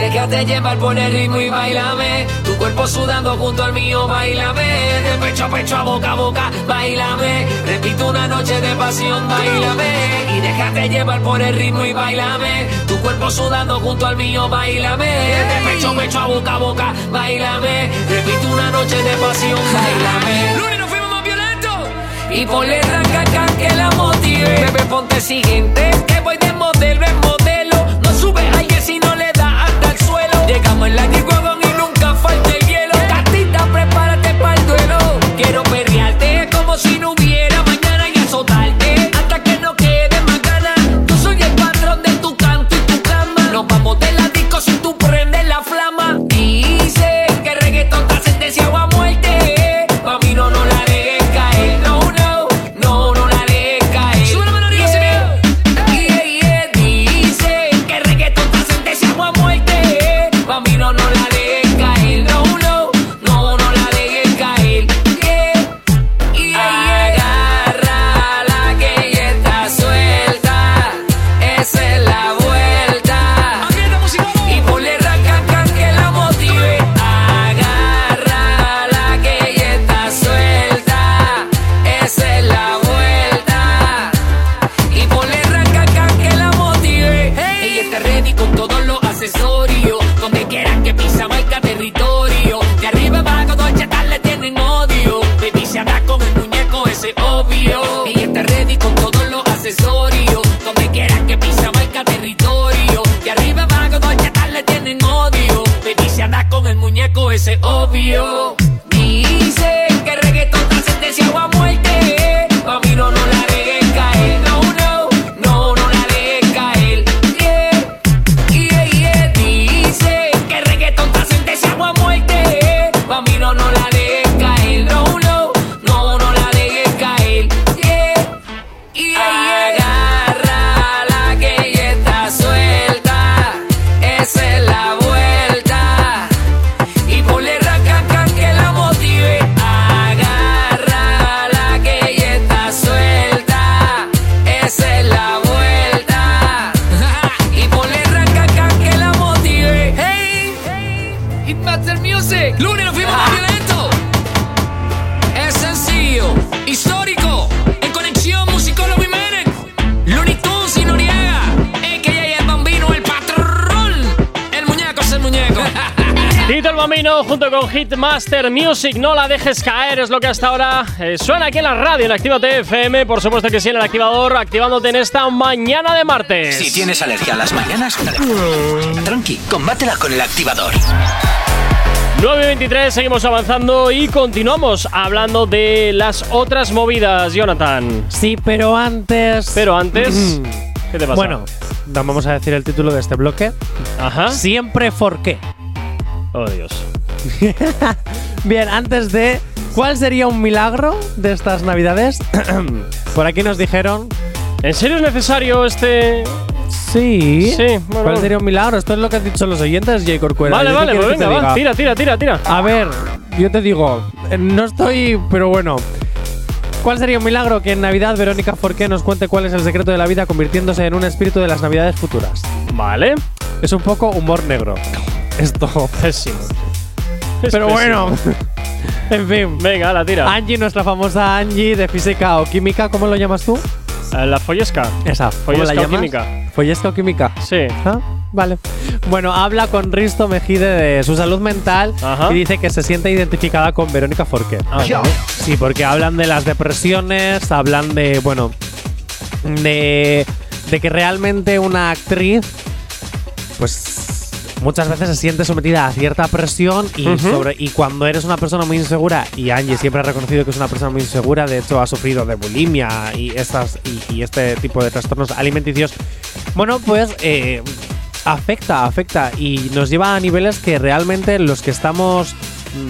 Déjate llevar por el ritmo y bailame. Tu cuerpo sudando junto al mío, bailame. De pecho a pecho, a boca a boca, bailame. Repito una noche de pasión, bailame. Y déjate llevar por el ritmo y bailame. Tu cuerpo sudando junto al mío, bailame. De pecho a pecho, a boca a boca, bailame. Repito una noche de pasión, bailame. Lunes nos fuimos más violentos. Y ponle ranca que la motive. Bebé, ponte siguiente Que voy de modelo en Llegamos en la Con Hitmaster Music, no la dejes caer, es lo que hasta ahora eh, suena aquí en la radio, en Activa FM, por supuesto que sí, en el activador, activándote en esta mañana de martes. Si tienes alergia a las mañanas, tranqui, combátela con el activador. 9 y 23, seguimos avanzando y continuamos hablando de las otras movidas, Jonathan. Sí, pero antes. Pero antes, ¿qué te pasa? Bueno, vamos a decir el título de este bloque. Ajá. Siempre for qué. Oh, Dios. Bien, antes de. ¿Cuál sería un milagro de estas navidades? Por aquí nos dijeron. ¿En serio es necesario este.? Sí. Sí, bueno. ¿Cuál sería un milagro? Esto es lo que han dicho los oyentes, J. Corcuera. Vale, vale, pues venga, va, tira, tira, tira, tira. A ver, yo te digo, eh, no estoy, pero bueno. ¿Cuál sería un milagro que en Navidad Verónica Forqué nos cuente cuál es el secreto de la vida convirtiéndose en un espíritu de las Navidades futuras? Vale. Es un poco humor negro. Esto. Pésimo. Pero bueno. en fin. Venga, la tira. Angie, nuestra famosa Angie de física o química, ¿cómo lo llamas tú? Eh, La follesca. Esa. ¿Cómo Follesca la o llamas? química. ¿Follesca o química? Sí. Ah, Vale. Bueno, habla con Risto Mejide de su salud mental Ajá. y dice que se siente identificada con Verónica Forqué. Ah, vale. Sí, porque hablan de las depresiones, hablan de, bueno, de, de que realmente una actriz, pues muchas veces se siente sometida a cierta presión y, sobre, y cuando eres una persona muy insegura, y Angie siempre ha reconocido que es una persona muy insegura, de hecho ha sufrido de bulimia y, estas, y, y este tipo de trastornos alimenticios, bueno, pues eh, afecta, afecta y nos lleva a niveles que realmente los que estamos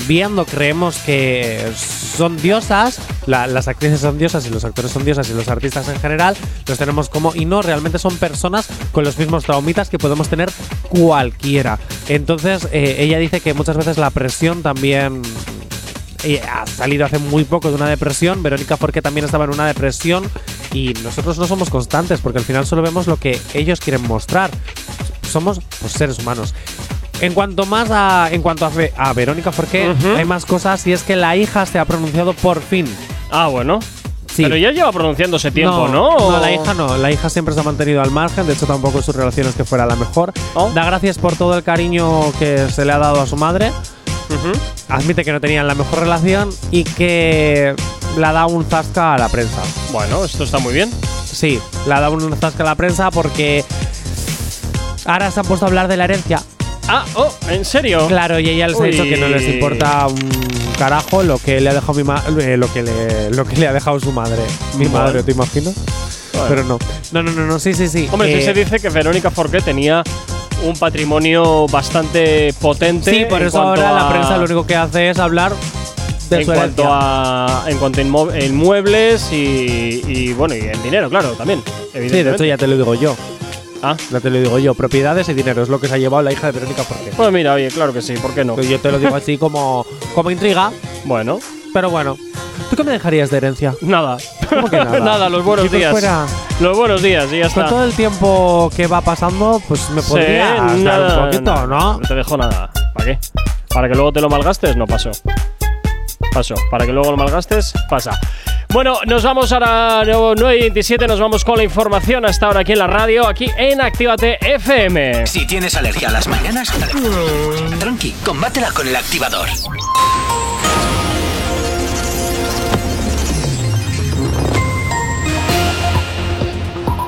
viendo creemos que son diosas, la- las actrices son diosas y los actores son diosas y los artistas en general los tenemos como y no, realmente son personas con los mismos traumitas que podemos tener cualquiera. Entonces eh, ella dice que muchas veces la presión también eh, ha salido hace muy poco de una depresión. Verónica porque también estaba en una depresión y nosotros no somos constantes porque al final solo vemos lo que ellos quieren mostrar. Somos pues, seres humanos. En cuanto más a, en cuanto a, Ve- a Verónica Forqué, Ujú. hay más cosas y es que la hija se ha pronunciado por fin. Ah, bueno. Sí. Pero ya lleva pronunciándose tiempo, ¿no? No, la hija no. La hija siempre se ha mantenido al margen. De hecho, tampoco su relación es que fuera la mejor. Oh. Da gracias por todo el cariño que se le ha dado a su madre. Admite que no tenían la mejor relación y que la da un zasca a la prensa. Bueno, esto está muy bien. Sí, la da un zasca a la prensa porque ahora se han puesto a hablar de la herencia. Ah, oh, ¿en serio? Claro, y ella les ha dicho que no les importa un carajo lo que le ha dejado mi ma- eh, lo que le lo que le ha dejado su madre. Mi madre, ¿te imaginas? Pero no. No, no, no, no, sí, sí, sí. Hombre, sí Eh, se dice que Verónica Forqué tenía un patrimonio bastante potente. Sí, por eso ahora la prensa lo único que hace es hablar de en su cuanto a en cuanto a inmo- en muebles y, y, bueno y en dinero claro también Sí, de hecho ya te lo digo yo. Ah Ya te lo digo yo. Propiedades y dinero es lo que se ha llevado la hija de Verónica Forqué. pues mira oye claro que sí por qué no Yo te lo digo así como, como intriga, bueno pero bueno. ¿Tú qué me dejarías de herencia? nada ¿Cómo que nada? los buenos días fuera. los buenos días y ya Con está todo el tiempo que va pasando, pues me Sí, podría dar nada, un poquito, nada, ¿no? no te dejo nada para qué para que luego te lo malgastes no paso paso para que luego lo malgastes pasa bueno, nos vamos ahora 9 y 27, nos vamos con la información hasta ahora aquí en la radio, aquí en Actívate FM. Si tienes alergia a las mañanas, tranqui, combátela con el activador.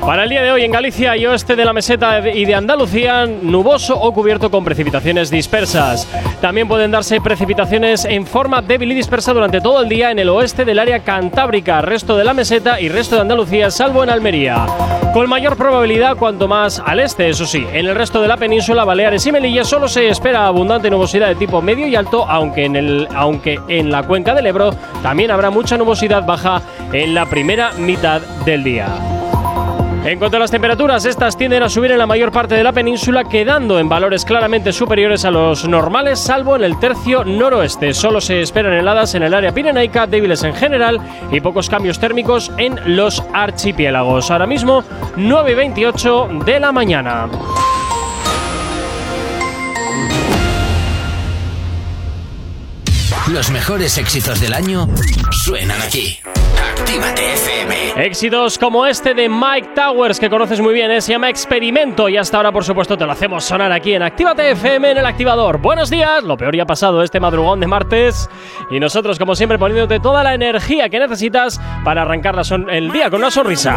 Para el día de hoy en Galicia y oeste de la meseta y de Andalucía, nuboso o cubierto con precipitaciones dispersas. También pueden darse precipitaciones en forma débil y dispersa durante todo el día en el oeste del área cantábrica, resto de la meseta y resto de Andalucía, salvo en Almería. Con mayor probabilidad cuanto más al este, eso sí. En el resto de la península, Baleares y Melilla solo se espera abundante nubosidad de tipo medio y alto, aunque en, el, aunque en la cuenca del Ebro también habrá mucha nubosidad baja en la primera mitad del día. En cuanto a las temperaturas, estas tienden a subir en la mayor parte de la península, quedando en valores claramente superiores a los normales, salvo en el tercio noroeste. Solo se esperan heladas en el área pirenaica, débiles en general y pocos cambios térmicos en los archipiélagos. Ahora mismo, 9 y 28 de la mañana. Los mejores éxitos del año suenan aquí. Actívate FM. Éxitos como este de Mike Towers, que conoces muy bien, ¿eh? se llama Experimento. Y hasta ahora, por supuesto, te lo hacemos sonar aquí en Actívate FM en el activador. Buenos días, lo peor ya ha pasado este madrugón de martes. Y nosotros, como siempre, poniéndote toda la energía que necesitas para arrancar la son- el día con una sonrisa.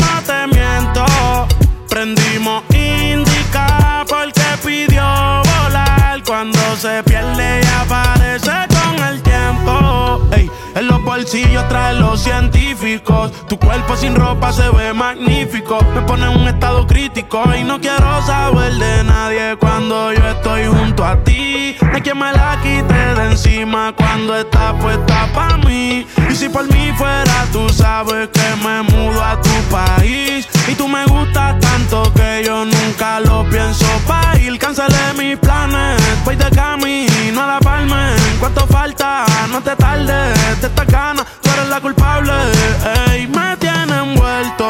Prendimos indica porque pidió volar. Cuando se pierde y aparece con el tiempo. Ey, en los bolsillos trae los científicos. Tu cuerpo sin ropa se ve magnífico. Me pone en un estado crítico y no quiero saber de nadie cuando yo estoy junto a ti. No hay me la quite de encima cuando está puesta pa' mí. Y si por mí fuera, tú sabes que me mudo a tu país. Y tú me gustas tanto que yo nunca lo pienso ir. Cancelé mis planes, voy de camino a la palma. ¿Cuánto falta? No te tardes, de esta gana, tú eres la culpable. Ey, me tiene envuelto.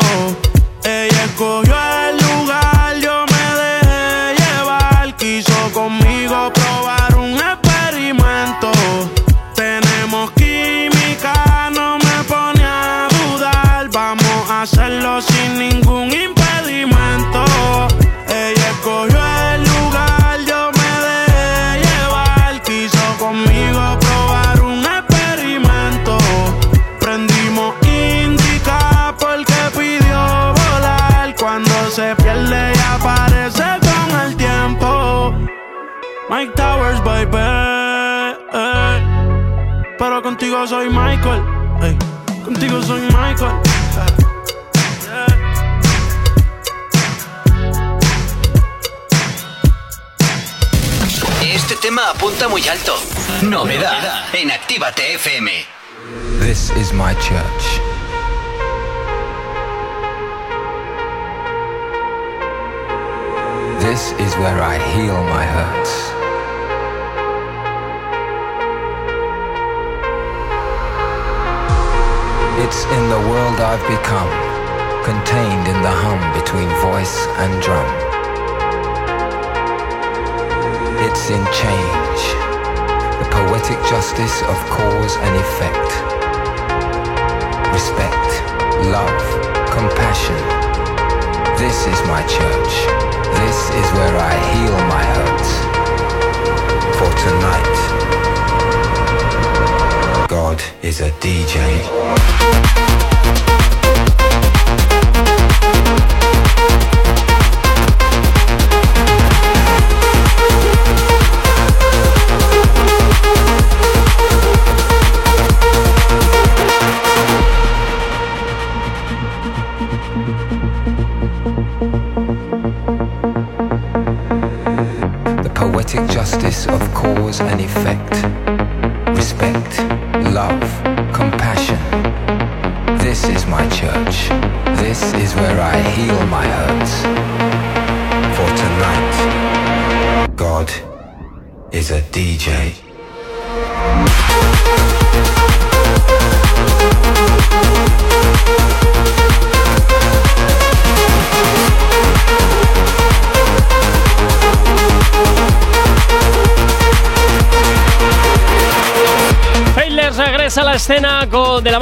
Ella escogió el lugar, yo me dejé llevar. Quiso conmigo probar un experimento. Tenemos química, no me pone a dudar. Vamos a hacerlo sin contigo soy Michael. Contigo soy Michael. Este tema apunta muy alto. Novedad en Actívate FM. This is my church. This is where I heal my hurts. It's in the world I've become contained in the hum between voice and drum. It's in change, the poetic justice of cause and effect. Respect, love, compassion. This is my church. This is where I heal my hurts. For tonight, God is a DJ.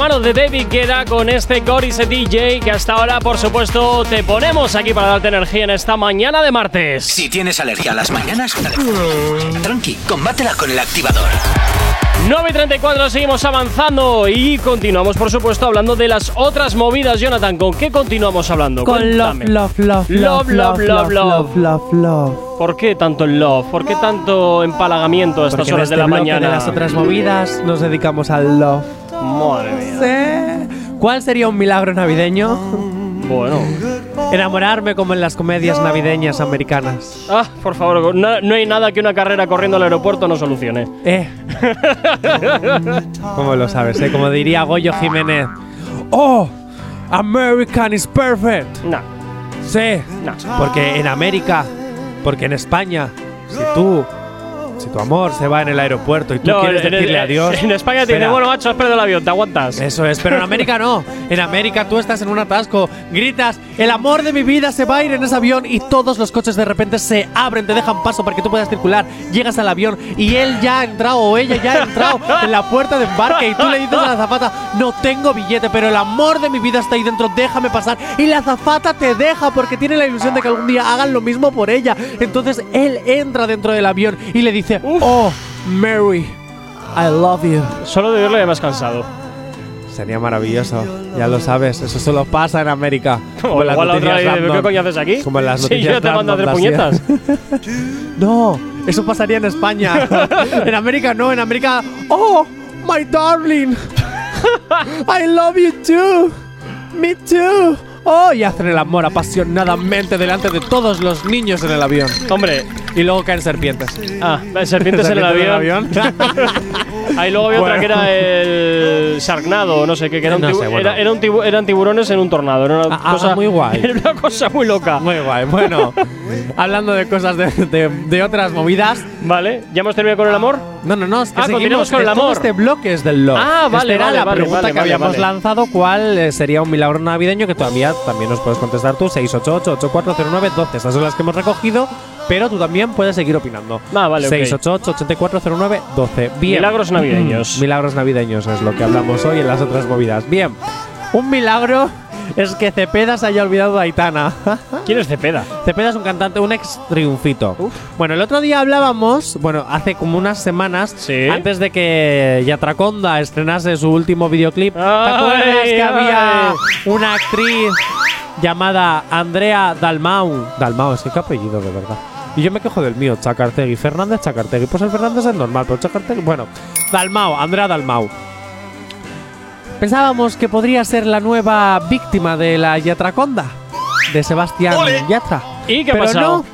Mano de David Guetta con este Goris DJ que hasta ahora, por supuesto, te ponemos aquí para darte energía en esta mañana de martes. Si tienes alergia a las mañanas, tranqui, combátela con el activador. 9 y 34 seguimos avanzando y continuamos, por supuesto, hablando de las otras movidas. Jonathan, ¿con qué continuamos hablando? Con love, Cuéntame. love, love, Love, love, love, love. love, love. ¿Por qué tanto el love? ¿Por qué tanto empalagamiento a estas Porque en horas de este la bloque mañana? De las otras movidas nos dedicamos al love. Madre mía. ¿Cuál sería un milagro navideño? Bueno. Enamorarme como en las comedias navideñas americanas. Ah, por favor, no, no hay nada que una carrera corriendo al aeropuerto no solucione. Eh. ¿Cómo lo sabes, eh? Como diría Goyo Jiménez. ¡Oh! American is perfect. No. Sí. Porque en América, porque en España, si tú, si tu amor se va en el aeropuerto y tú No, quieres en- decirle en- adiós. En España te dicen, espera. bueno, macho, has perdido el avión, te aguantas. Eso es, pero en América no. En América tú estás en un atasco, gritas, el amor de mi vida se va a ir en ese avión y todos los coches de repente se abren, te dejan paso para que tú puedas circular. Llegas al avión y él ya ha entrado o ella ya ha entrado en la puerta de embarque y tú le dices a la azafata, no tengo billete, pero el amor de mi vida está ahí dentro, déjame pasar. Y la azafata te deja porque tiene la ilusión de que algún día hagan lo mismo por ella. Entonces él entra dentro del avión y le dice, oh, Mary, I love you. Solo de verlo ya me has cansado. Sería maravilloso, ya lo sabes, eso solo pasa en América. O en las igual la otra ¿qué coño haces aquí? Como en las Sí, noticias yo te mando a hacer puñetas. No, eso pasaría en España. en América no, en América. ¡Oh, my darling! I love you too. Me too. Oh, y hacen el amor apasionadamente delante de todos los niños en el avión. Hombre. Y luego caen serpientes. Ah, serpientes en el avión. Ahí luego había otra que era el Sharknado, no sé qué, que era un No tibu- sé, bueno. era- era un tibu- eran tiburones en un tornado. Era una Ah, cosa muy guay. Era una cosa muy loca. Muy guay. Bueno, hablando de cosas de, de- de otras movidas. Vale, ¿ya hemos terminado con el amor? No, no, no. Es que Ah, seguimos, con el amor. Este bloque es del love. Ah, vale, era vale, la pregunta vale, que habíamos vale. lanzado. ¿Cuál eh, sería un milagro navideño? Que todavía también nos puedes contestar tú. 688-8409-12. Estas son las que hemos recogido. Pero tú también puedes seguir opinando. Ah, vale, ok. 688-8409-12. Bien. Milagros navideños. milagros navideños es lo que hablamos hoy en las otras movidas. Bien. Un milagro es que Cepeda se haya olvidado de Aitana. ¿Quién es Cepeda? Cepeda es un cantante, un ex triunfito. Bueno, el otro día hablábamos, bueno, hace como unas semanas, antes de que Yatraconda estrenase su último videoclip. ¿Te acuerdas que había una actriz llamada Andrea Dalmau? Dalmau, es que qué apellido de verdad. Y yo me quejo del mío, Chacartegui. Fernández Chacartegui. Pues el Fernández es normal, pero Chacartegui. Bueno, Dalmau, Andrea Dalmau. Pensábamos que podría ser la nueva víctima de la Yatraconda, de Sebastián Yatra. ¿Y qué Pero pasado?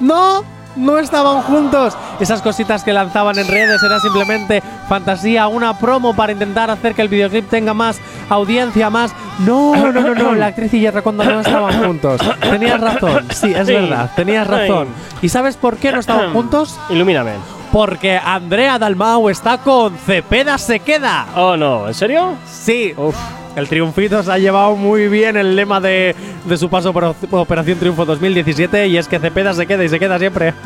No, no, no estaban juntos. Esas cositas que lanzaban en redes era simplemente fantasía, una promo para intentar hacer que el videoclip tenga más audiencia, más. No, no, no, no. La actriz y Yatraconda no estaban juntos. Tenías razón, sí, es Sí. verdad, tenías razón. ¿Y sabes por qué no estaban juntos? Ilumíname. Porque Andrea Dalmau está con Cepeda se queda. Oh, no, ¿en serio? Sí. El triunfito se ha llevado muy bien el lema de, de su paso por Op- Operación Triunfo 2017 y es que Cepeda se queda y se queda siempre.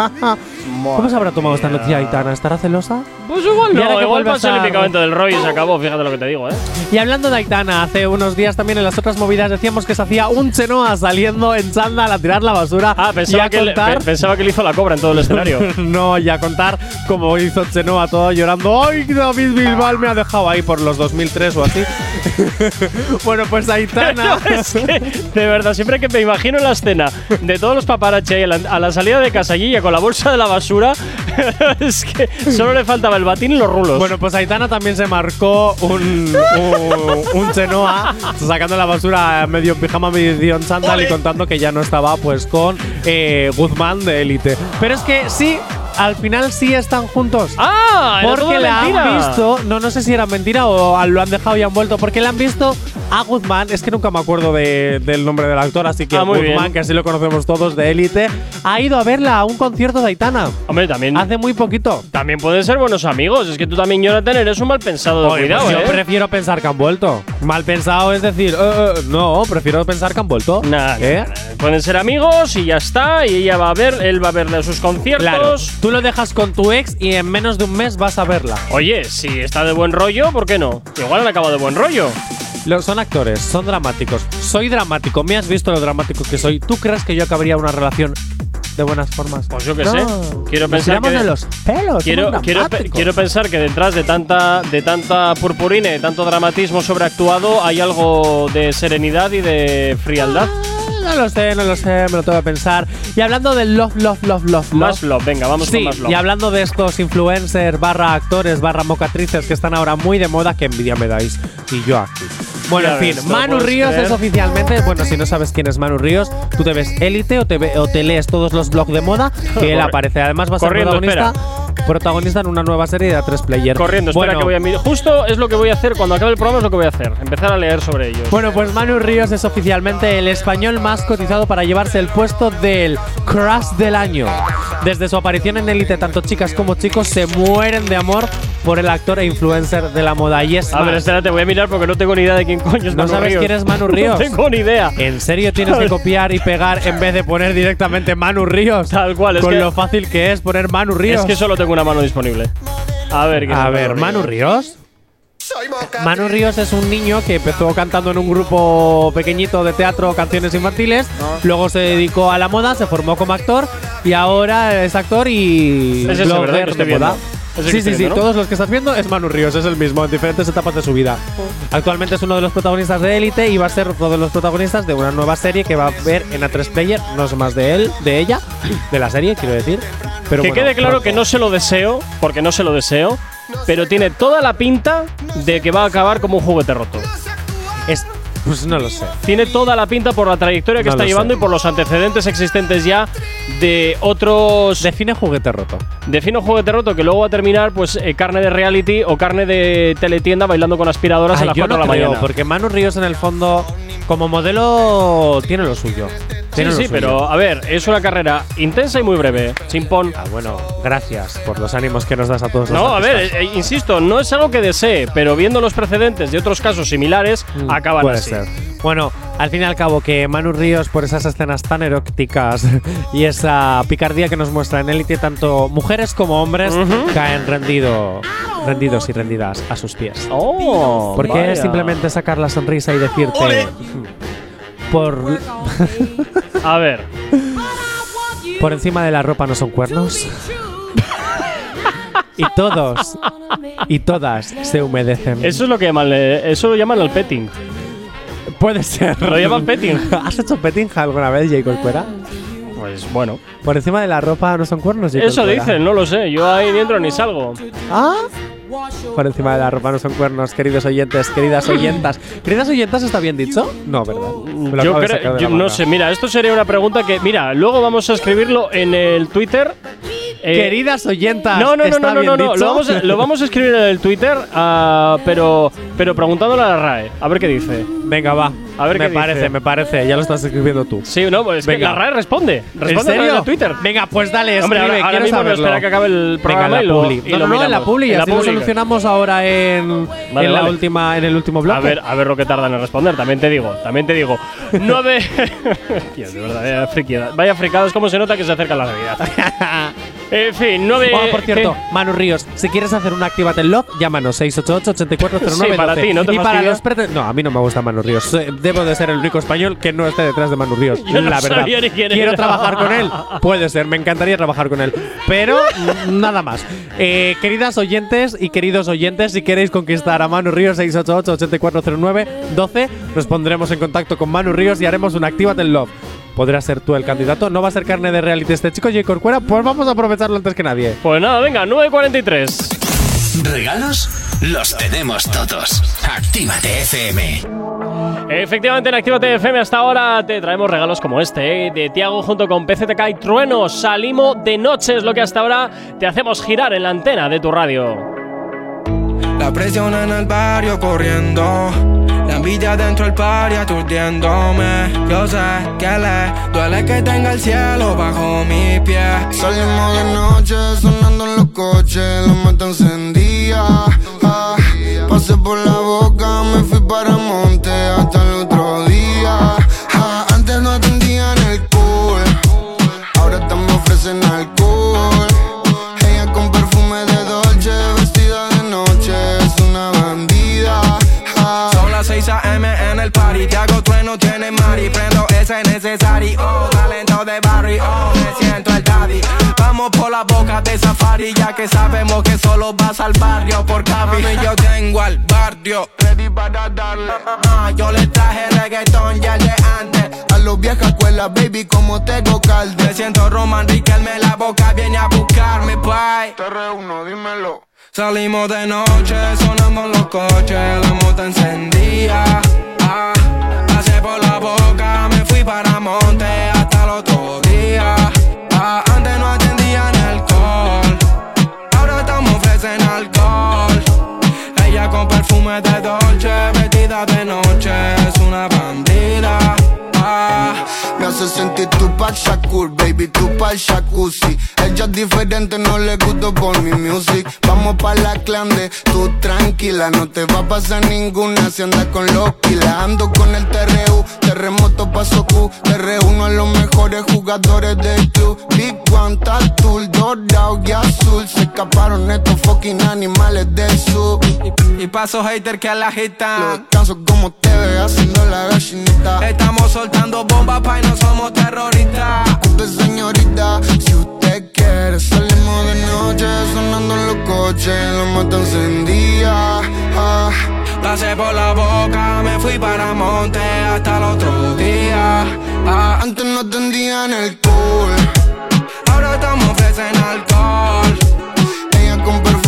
¿Cómo se habrá tomado esta noticia Aitana? ¿Estará celosa? Pues igual no, que igual vuelve a pasa el picamento del rollo y se acabó, fíjate lo que te digo, ¿eh? Y hablando de Aitana, hace unos días también en las otras movidas decíamos que se hacía un Chenoa saliendo en chándal a tirar la basura. Ah, y pensaba a que, le, contar- pe- pensaba que le hizo la cobra en todo el escenario. no, y a contar cómo hizo Chenoa todo llorando. ¡Ay, David Bilbao me ha dejado ahí por los 2003 o así! bueno, pues Aitana. No, es que, de verdad, siempre que me imagino la escena de todos los paparazzi ahí a la, a la salida de casa Guilla con la bolsa de la basura, es que solo le faltaba el batín y los rulos. Bueno, pues Aitana también se marcó un, un, un Chenoa sacando la basura medio en pijama, medio en chándal y contando que ya no estaba pues con eh, Guzmán de élite. Pero es que sí, al final sí están juntos. ¡Ah! Porque le mentira. han visto, no, no sé si era mentira o lo han dejado y han vuelto, porque le han visto a Guzmán, es que nunca me acuerdo de- del nombre del actor, así que Ah, muy Guzmán, bien. que así lo conocemos todos de élite, ha ido a verla a un concierto de Aitana. Hombre, también. Hace muy poquito. También pueden ser buenos amigos. Es que tú también, Jonathan, eres un mal pensado de Oye, cuidado, pues yo ¿eh? prefiero pensar que han vuelto. Mal pensado es decir, eh, no, prefiero pensar que han vuelto. Nah, ¿Eh? Pueden ser amigos y ya está. Y ella va a ver, él va a verle a sus conciertos. Claro, tú lo dejas con tu ex y en menos de un mes vas a verla. Oye, si está de buen rollo, ¿por qué no? Igual han acabado de buen rollo. Lo- son actores, son dramáticos. Soy dramático, me has visto lo dramático que soy. ¿Tú crees que yo acabaría una relación de buenas formas? Pues yo qué No, sé. Quiero nos pensar que de los pelos. Quiero, quiero, pe- dramáticos. quiero pensar que detrás de tanta, de tanta purpurina y de tanto dramatismo sobreactuado hay algo de serenidad y de frialdad. No lo sé, no lo sé, me lo tengo que pensar. Y hablando del love, love, love, love, Más love. love, venga, vamos Sí, con más love. y hablando de estos influencers, barra actores, barra mocatrices que están ahora muy de moda, que envidia me dais. Y yo aquí. Bueno, en fin, ves, ¿te lo Manu Ríos creer? es oficialmente, bueno, si no sabes quién es Manu Ríos, tú te ves Élite o te, ve- o te lees todos los blogs de moda que él aparece. Además va a ser protagonista, protagonista en una nueva serie de A3 Player. Corriendo, espera Bueno, que voy a mirar. Justo es lo que voy a hacer cuando acabe el programa, es lo que voy a hacer. Empezar a leer sobre ellos. Bueno, pues Manu Ríos es oficialmente el español más cotizado para llevarse el puesto del Crush del año. Desde su aparición en Elite, tanto chicas como chicos se mueren de amor por el actor e influencer de la moda. Y es a ver, más, espérate, voy a mirar porque no tengo ni idea de quién coño es ¿No Manu sabes Ríos. quién es Manu Ríos? no tengo ni idea. ¿En serio tienes que copiar y pegar en vez de poner directamente Manu Ríos? Tal cual, es Con que- lo fácil que es poner Manu Ríos. Es que solo tengo mano disponible. A ver, ¿quién A ver, Manu Ríos. Manu Ríos es un niño que empezó cantando en un grupo pequeñito de teatro, canciones infantiles, luego se dedicó a la moda, se formó como actor y ahora es actor y Es ese, blogger ¿verdad? de moda. Sí, sí, sí, todos los que estás viendo es Manu Ríos, es el mismo, en diferentes etapas de su vida. Actualmente es uno de los protagonistas de Élite y va a ser uno de los protagonistas de una nueva serie que va a ver en A3 Player, no es más de él, de ella, de la serie, quiero decir. Pero que bueno, quede claro pronto. que no se lo deseo, porque no se lo deseo, pero tiene toda la pinta de que va a acabar como un juguete roto. Es, pues no lo sé. Tiene toda la pinta por la trayectoria que No está llevando sé. y por los antecedentes existentes ya de otros. Define juguete roto. Define juguete roto que luego va a terminar, pues, eh, carne de reality o carne de teletienda bailando con aspiradoras Ay, a las yo 4 no de la creo, mañana. porque Manu Ríos en el fondo, como modelo, tiene lo suyo. Sí, Tiene sí, suyo. pero a ver, es una carrera intensa y muy breve. Chimpón. Ah, bueno, gracias por los ánimos que nos das a todos. los No, a ver, eh, insisto, no es algo que desee, pero viendo los precedentes de otros casos similares, Mm, acaban puede así. ser. Bueno, al fin y al cabo, que Manu Ríos, por esas escenas tan eróticas y esa picardía que nos muestra en Élite, tanto mujeres como hombres caen rendido, rendidos y rendidas a sus pies. Oh, Porque vaya. es simplemente sacar la sonrisa y decirte. Por, A ver, por encima de la ropa no son cuernos. y todos y todas se humedecen. eso es lo que llaman, eh, eso lo llaman el petting. Puede ser. Lo llaman petting. ¿Has hecho petting alguna vez, J. Corcuera? Pues bueno, Por encima de la ropa no son cuernos, eso dicen, no lo sé. Yo ahí ni entro ni salgo. ¿Ah? Por encima de la ropa no son cuernos, queridos oyentes, queridas oyentas. ¿Queridas oyentas está bien dicho? No, ¿verdad? Yo, creo- yo no sé, mira, esto sería una pregunta que, mira, luego vamos a escribirlo en el Twitter Eh, Queridas oyentas. No, no, no, ¿está no, no, no, no. Lo vamos, a, lo vamos a escribir en el Twitter, ah, pero, pero preguntándole a la RAE. A ver qué dice. Venga, va. A ver me qué parece, dice. me parece. Ya lo estás escribiendo tú. Sí, no, pues es que Venga. la RAE responde. Responde ¿En serio? Twitter. Venga, pues dale, Hombre, escribe, ahora, ahora mismo saberlo. espera que acabe el Venga, programa la y lo, No, no, no, en la miramos. publi. En la Así lo solucionamos ahora en, Vale, en la vale. última, en el último bloque. A ver, a ver lo que tardan en responder, también te digo, también te digo. Nueve. Tío, de verdad, vaya friquida. Vaya fricados, cómo se nota que se acerca la Navidad. en fin, nueve. Oh, por cierto, ¿qué? Manu Ríos, si quieres hacer un Actívate el Log, llámanos 688-8409. Sí, para ti, ¿no te Y para los No, a mí no me gusta Manu Ríos. Eh, Debo de ser el único español que no esté detrás de Manu Ríos. Yo no la verdad. ni quién Quiero era. trabajar con él. Puede ser, me encantaría trabajar con él. Pero mm, nada más. Eh, queridas oyentes y queridos oyentes, si queréis conquistar a Manu Ríos 688-8409-12, nos pondremos en contacto con Manu Ríos y haremos un Actívate el Love. Podrás ser tú el candidato. ¿No va a ser carne de reality este chico, J. Corcuera? Pues vamos a aprovecharlo antes que nadie. Pues nada, venga, 9.43. ¿Regalos? Los tenemos todos. Actívate FM. Efectivamente, en Actívate FM hasta ahora te traemos regalos como este, ¿eh? de Tiago junto con PCTK y Trueno. Salimos de noche, es lo que hasta ahora te hacemos girar en la antena de tu radio. La presión en el barrio corriendo. La envidia dentro del party aturdiéndome. Yo sé que le duele que tenga el cielo bajo mi pie. Salimos de noche sonando en los coches, la mata encendía. Ah, pasé por la boca, me fui para monte hasta el otro Necesario. Talento de barrio. Me siento el daddy. Vamos por la boca de safari. Ya que sabemos que solo vas al barrio por Cavi. Mami, yo tengo al barrio. Ready para darle. Ah, yo le traje reggaetón ya de antes. a los viejas escuela, baby, como tengo calde. Me siento Roman Riquelme la boca viene a buscarme, bye. Te reúno, dímelo. Salimos de noche, sonando en los coches, la moto encendía. Ah, pasé por la boca, me para monte hasta el otro día. Ah, antes no atendían alcohol, ahora estamos ofrecen alcohol. Ella con perfume de Dolce, vestida de noche, es una bandida. Ah, Me hace sentir tu pa' Shakur, baby, tu pa' jacuzzi. Ella es diferente, no le gusto por mi music. Vamos pa' la clande, tú tranquila, no te va a pasar ninguna si andas con los kilas. Ando con el TRU, terremoto paso Q. Te reúno a los mejores jugadores del club. Big One, Tattoo, dorado y azul. Se escaparon estos fucking animales del sur. y paso hater que la agitan. Descanso como te ve haciendo la gallinita. Estamos soltando bombas, pa' no somos terroristas. Disculpe, señorita, si usted quiere salimos de noche sonando en los coches, la mata encendía. Ah, Pasé por la boca, me fui para monte hasta el otro día. Ah, antes no atendían el cool, ahora estamos ofrecen alcohol. ella con perfume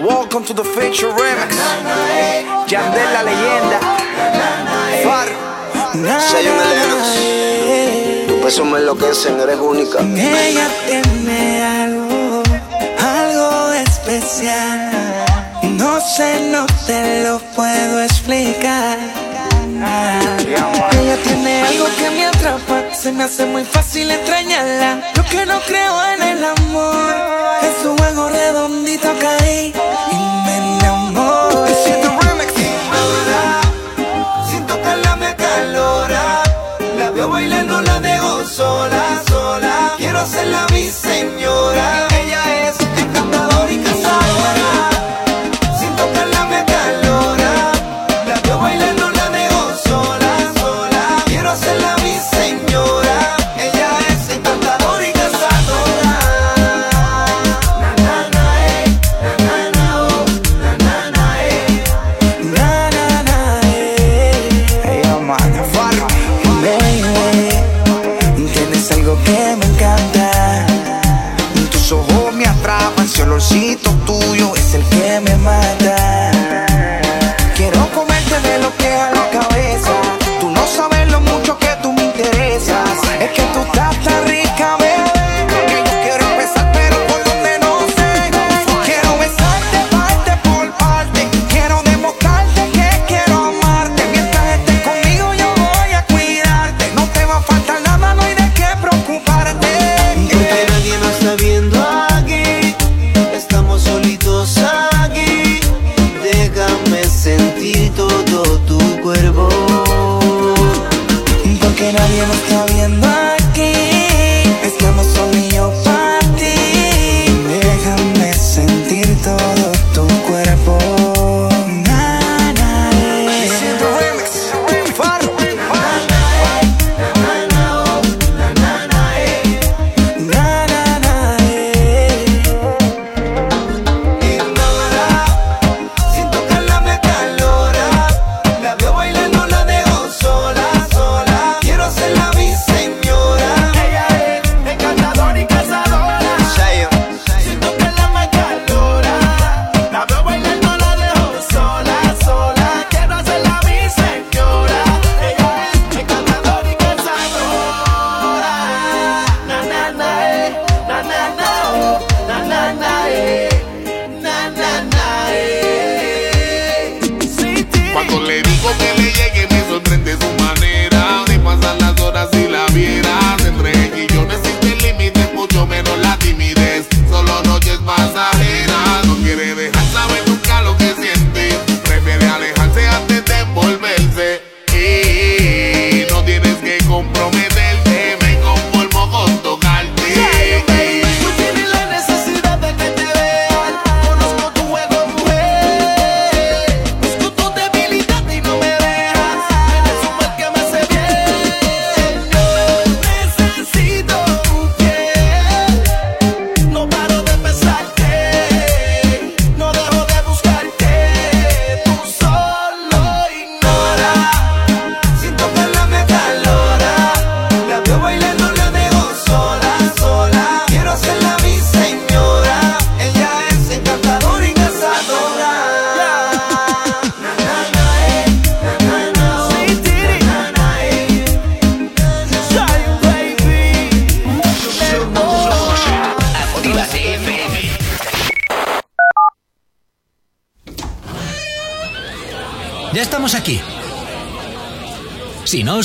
Welcome to the Future Remix. Yandel la leyenda. Far. Sayon Lennox. Tu peso me enloquecen, eres única. Ella tiene algo, algo especial. No sé, no te lo puedo explicar tiene algo que me atrapa. Se me hace muy fácil extrañarla. Yo que no creo en el amor. Es un juego redondito caí y me enamoré. Siento remix Siento que me calora. La veo bailando, la dejo sola, sola. Quiero hacerla mi señora.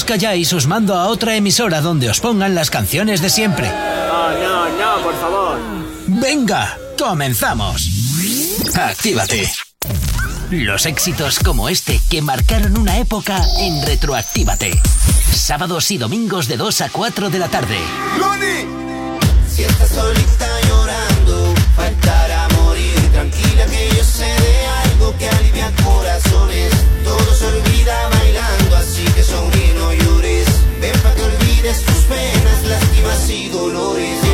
calláis, os mando a otra emisora donde os pongan las canciones de siempre. No, no, no, por favor. Venga, comenzamos. Actívate. Los éxitos como este que marcaron una época en Retroactívate. Sábados y domingos de 2 a 4 de la tarde. ¡Loni! Si estás solita penas y dolores.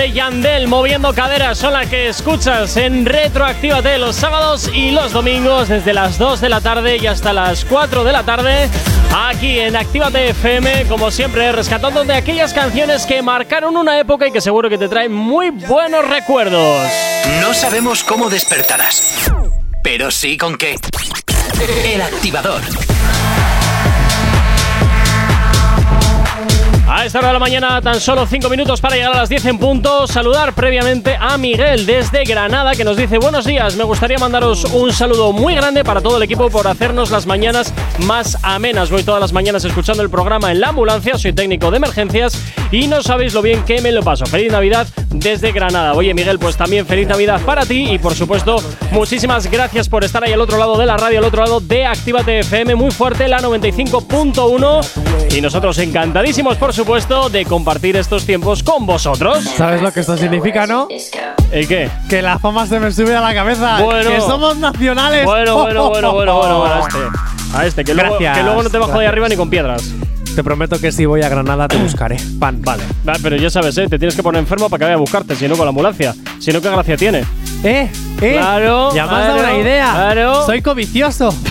De Yandel moviendo caderas son las que escuchas en Retroactívate los sábados y los domingos desde las 2 de la tarde y hasta las 4 de la tarde. Aquí en Actívate FM, como siempre, rescatando de aquellas canciones que marcaron una época y que seguro que te traen muy buenos recuerdos. No sabemos cómo despertarás, pero sí con qué. El activador. A esta hora de la mañana, tan solo 5 minutos para llegar a las 10 en punto. Saludar previamente a Miguel desde Granada que nos dice: Buenos días, me gustaría mandaros un saludo muy grande para todo el equipo por hacernos las mañanas más amenas. Voy todas las mañanas escuchando el programa en la ambulancia, soy técnico de emergencias y no sabéis lo bien que me lo paso. Feliz Navidad desde Granada. Oye, Miguel, pues también feliz Navidad para ti y por supuesto, muchísimas gracias por estar ahí al otro lado de la radio, al otro lado de Actívate FM, muy fuerte, la 95.1. Y nosotros encantadísimos, por supuesto, de compartir estos tiempos con vosotros. ¿Sabes lo que esto significa, no? ¿El qué? Que la fama se me sube a la cabeza. Bueno. Que somos nacionales. Bueno, bueno, bueno, bueno, bueno, bueno, a este. A este, que luego, Gracias, que luego no te bajo de gracias. arriba ni con piedras. Te prometo que si voy a Granada te buscaré. Pan. Vale, Va, pero ya sabes, ¿eh? te tienes que poner enfermo para que vaya a buscarte, si no con la ambulancia. Si no, ¿qué gracia tiene? ¿Eh? ¿Eh? Claro, Ya me has dado claro, una idea. claro. Soy covicioso.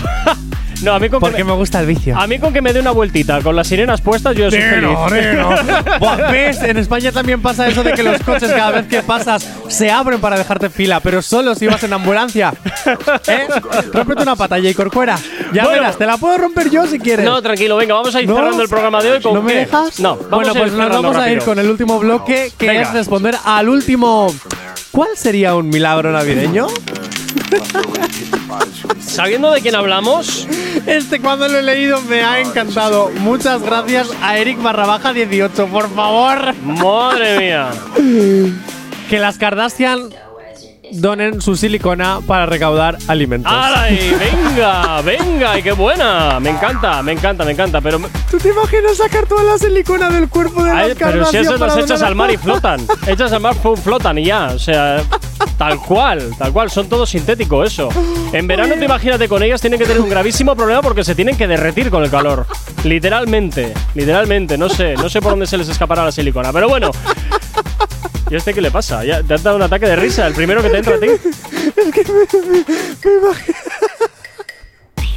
No, a mí con que Porque me, me gusta el vicio. a mí con que me dé una vueltita con las sirenas puestas, yo soy feliz. neno. Buah, ¿Ves? En España también pasa eso de que los coches cada vez que pasas se abren para dejarte fila, pero solo si vas en ambulancia. ¿Eh? Rómpete una pata, y Corcuera. Ya Bueno. verás, te la puedo romper yo si quieres. No, tranquilo, venga, vamos a ir ¿No? cerrando el programa de hoy con ¿No me qué? dejas? No, vamos bueno, a ir pues nos vamos a ir con el último bloque, que Venga. es responder al último. ¿Cuál sería un milagro navideño? Sabiendo de quién hablamos, Este cuando lo he leído me ha encantado. Muchas gracias a Eric Barrabaja 18, por favor. madre mía. Que las Kardashian donen su silicona para recaudar alimentos. ¡Ay, venga, venga! ¡Y qué buena! Me encanta, me encanta, me encanta. Pero, ¿Tú te imaginas sacar toda la silicona del cuerpo de Ay, las pero si eso los echas al mar y flotan. echas al mar, flotan y ya. O sea, tal cual, tal cual. Son todo sintético eso. En verano, te imagínate con ellas, tienen que tener un gravísimo problema porque se tienen que derretir con el calor. Literalmente, literalmente. No sé, no sé por dónde se les escapará la silicona. Pero bueno. ¿Y a este qué le pasa? Ya te has dado un ataque de risa, el primero que te entra a ti.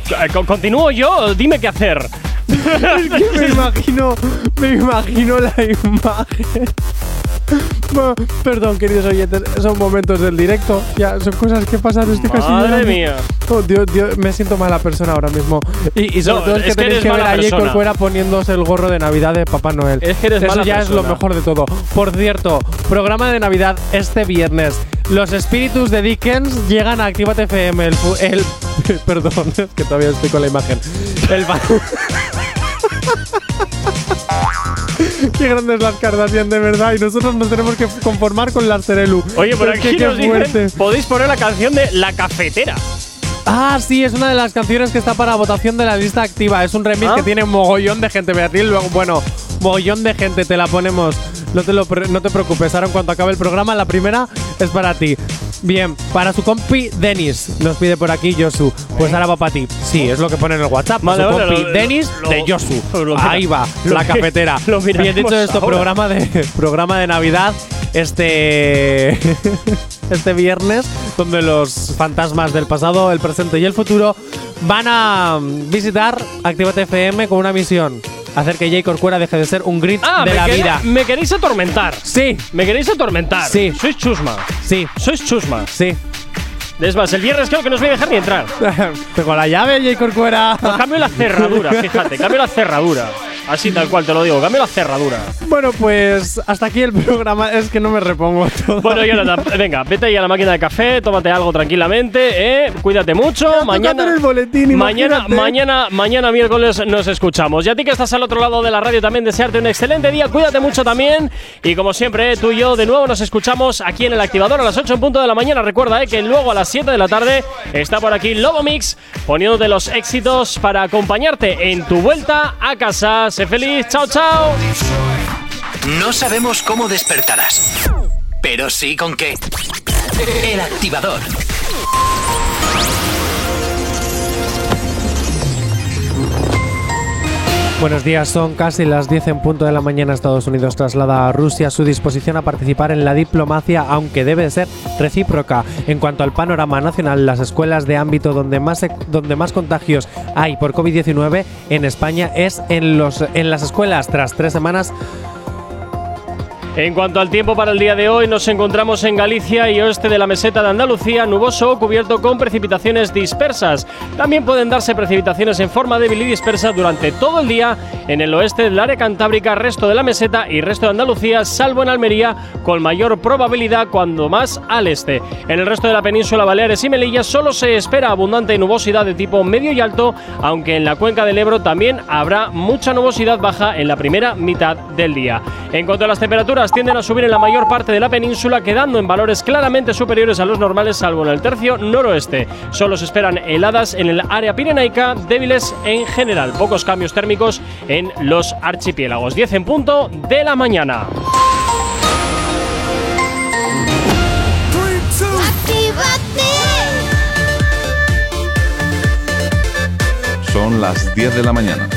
Eh, con- Continúo yo, dime qué hacer. Es que me imagino, me imagino la imagen. Perdón, queridos oyentes, son momentos del directo. Ya, son cosas que pasan. Estoy casi Madre mía. Oh, Dios, Dios, me siento mala persona ahora mismo. Y, y sobre No, todo es que es que tenéis que ver a Jay persona. Corcuera poniéndose el gorro de Navidad de Papá Noel. Es que eres Eso mala ya es lo persona. mejor de todo. Por cierto, programa de Navidad este viernes. Los espíritus de Dickens llegan a Actívate FM. El, el perdón, es que todavía estoy con la imagen. El Qué grandes las Kardashian, de verdad. Y nosotros nos tenemos que conformar con las Cerelu. Oye, por aquí qué nos dicen, podéis poner la canción de La Cafetera. Ah, sí, es una de las canciones que está para votación de la lista activa. Es un remix Ah. que tiene mogollón de gente, Beatriz. Luego, bueno, mogollón de gente, te la ponemos. No te, lo no te preocupes, ahora en cuanto acabe el programa, la primera es para ti. Bien, para su compi Denis, nos pide por aquí Josu. Pues ahora va para ti. Sí, es lo que pone en el WhatsApp. Vale, su vale, compi Denis de Josu. Ahí va, la cafetera. lo Bien dicho esto, ahora. programa de programa de Navidad este este viernes donde los fantasmas del pasado, el presente y el futuro van a visitar Activate FM con una misión. Hacer que Jay Corcuera deje de ser un grit Ah, de la vida. Me queréis atormentar. Sí. Me queréis atormentar. Sí. Sois chusma. Sí. Sois chusma. Sí. Es más, el viernes creo que no os voy a dejar ni entrar. Tengo la llave, Jay Corcuera. No, cambio la cerradura, fíjate, cambio la cerradura. Así tal cual te lo digo, cambio la cerradura. Bueno, pues hasta aquí el programa. Es que no me repongo todo. Bueno, Jonathan, venga, vete ahí a la máquina de café, tómate algo tranquilamente, ¿eh? Cuídate mucho. Mañana, el boletín, mañana, mañana, mañana miércoles nos escuchamos. Y a ti que estás al otro lado de la radio también desearte un excelente día. Cuídate mucho también. Y como siempre, ¿eh? tú y yo de nuevo nos escuchamos aquí en el activador a las 8 en punto de la mañana. Recuerda ¿eh? que luego a las 7 de la tarde está por aquí Lobo Mix poniéndote los éxitos para acompañarte en tu vuelta a casa. Sé feliz. Chao, chao. No sabemos cómo despertarás, pero sí con qué. El activador. Buenos días, son casi las 10 en punto de la mañana. Estados Unidos traslada a Rusia su disposición a participar en la diplomacia, aunque debe ser recíproca. En cuanto al panorama nacional, las escuelas de ámbito donde más, donde más contagios hay por COVID-19 en España es en, los, en las escuelas. Tras tres semanas En cuanto al tiempo para el día de hoy, nos encontramos en Galicia y oeste de la meseta de Andalucía, nuboso cubierto con precipitaciones dispersas. También pueden darse precipitaciones en forma débil y dispersa durante todo el día en el oeste del área cantábrica, resto de la meseta y resto de Andalucía, salvo en Almería, con mayor probabilidad cuando más al este. En el resto de la península Baleares y Melilla solo se espera abundante nubosidad de tipo medio y alto, aunque en la cuenca del Ebro también habrá mucha nubosidad baja en la primera mitad del día. En cuanto a las tienden a subir en la mayor parte de la península, quedando en valores claramente superiores a los normales, salvo en el tercio noroeste. Solo se esperan heladas en el área pirenaica, débiles en general. Pocos cambios térmicos en los archipiélagos. 10 en punto de la mañana. Son las 10 de la mañana.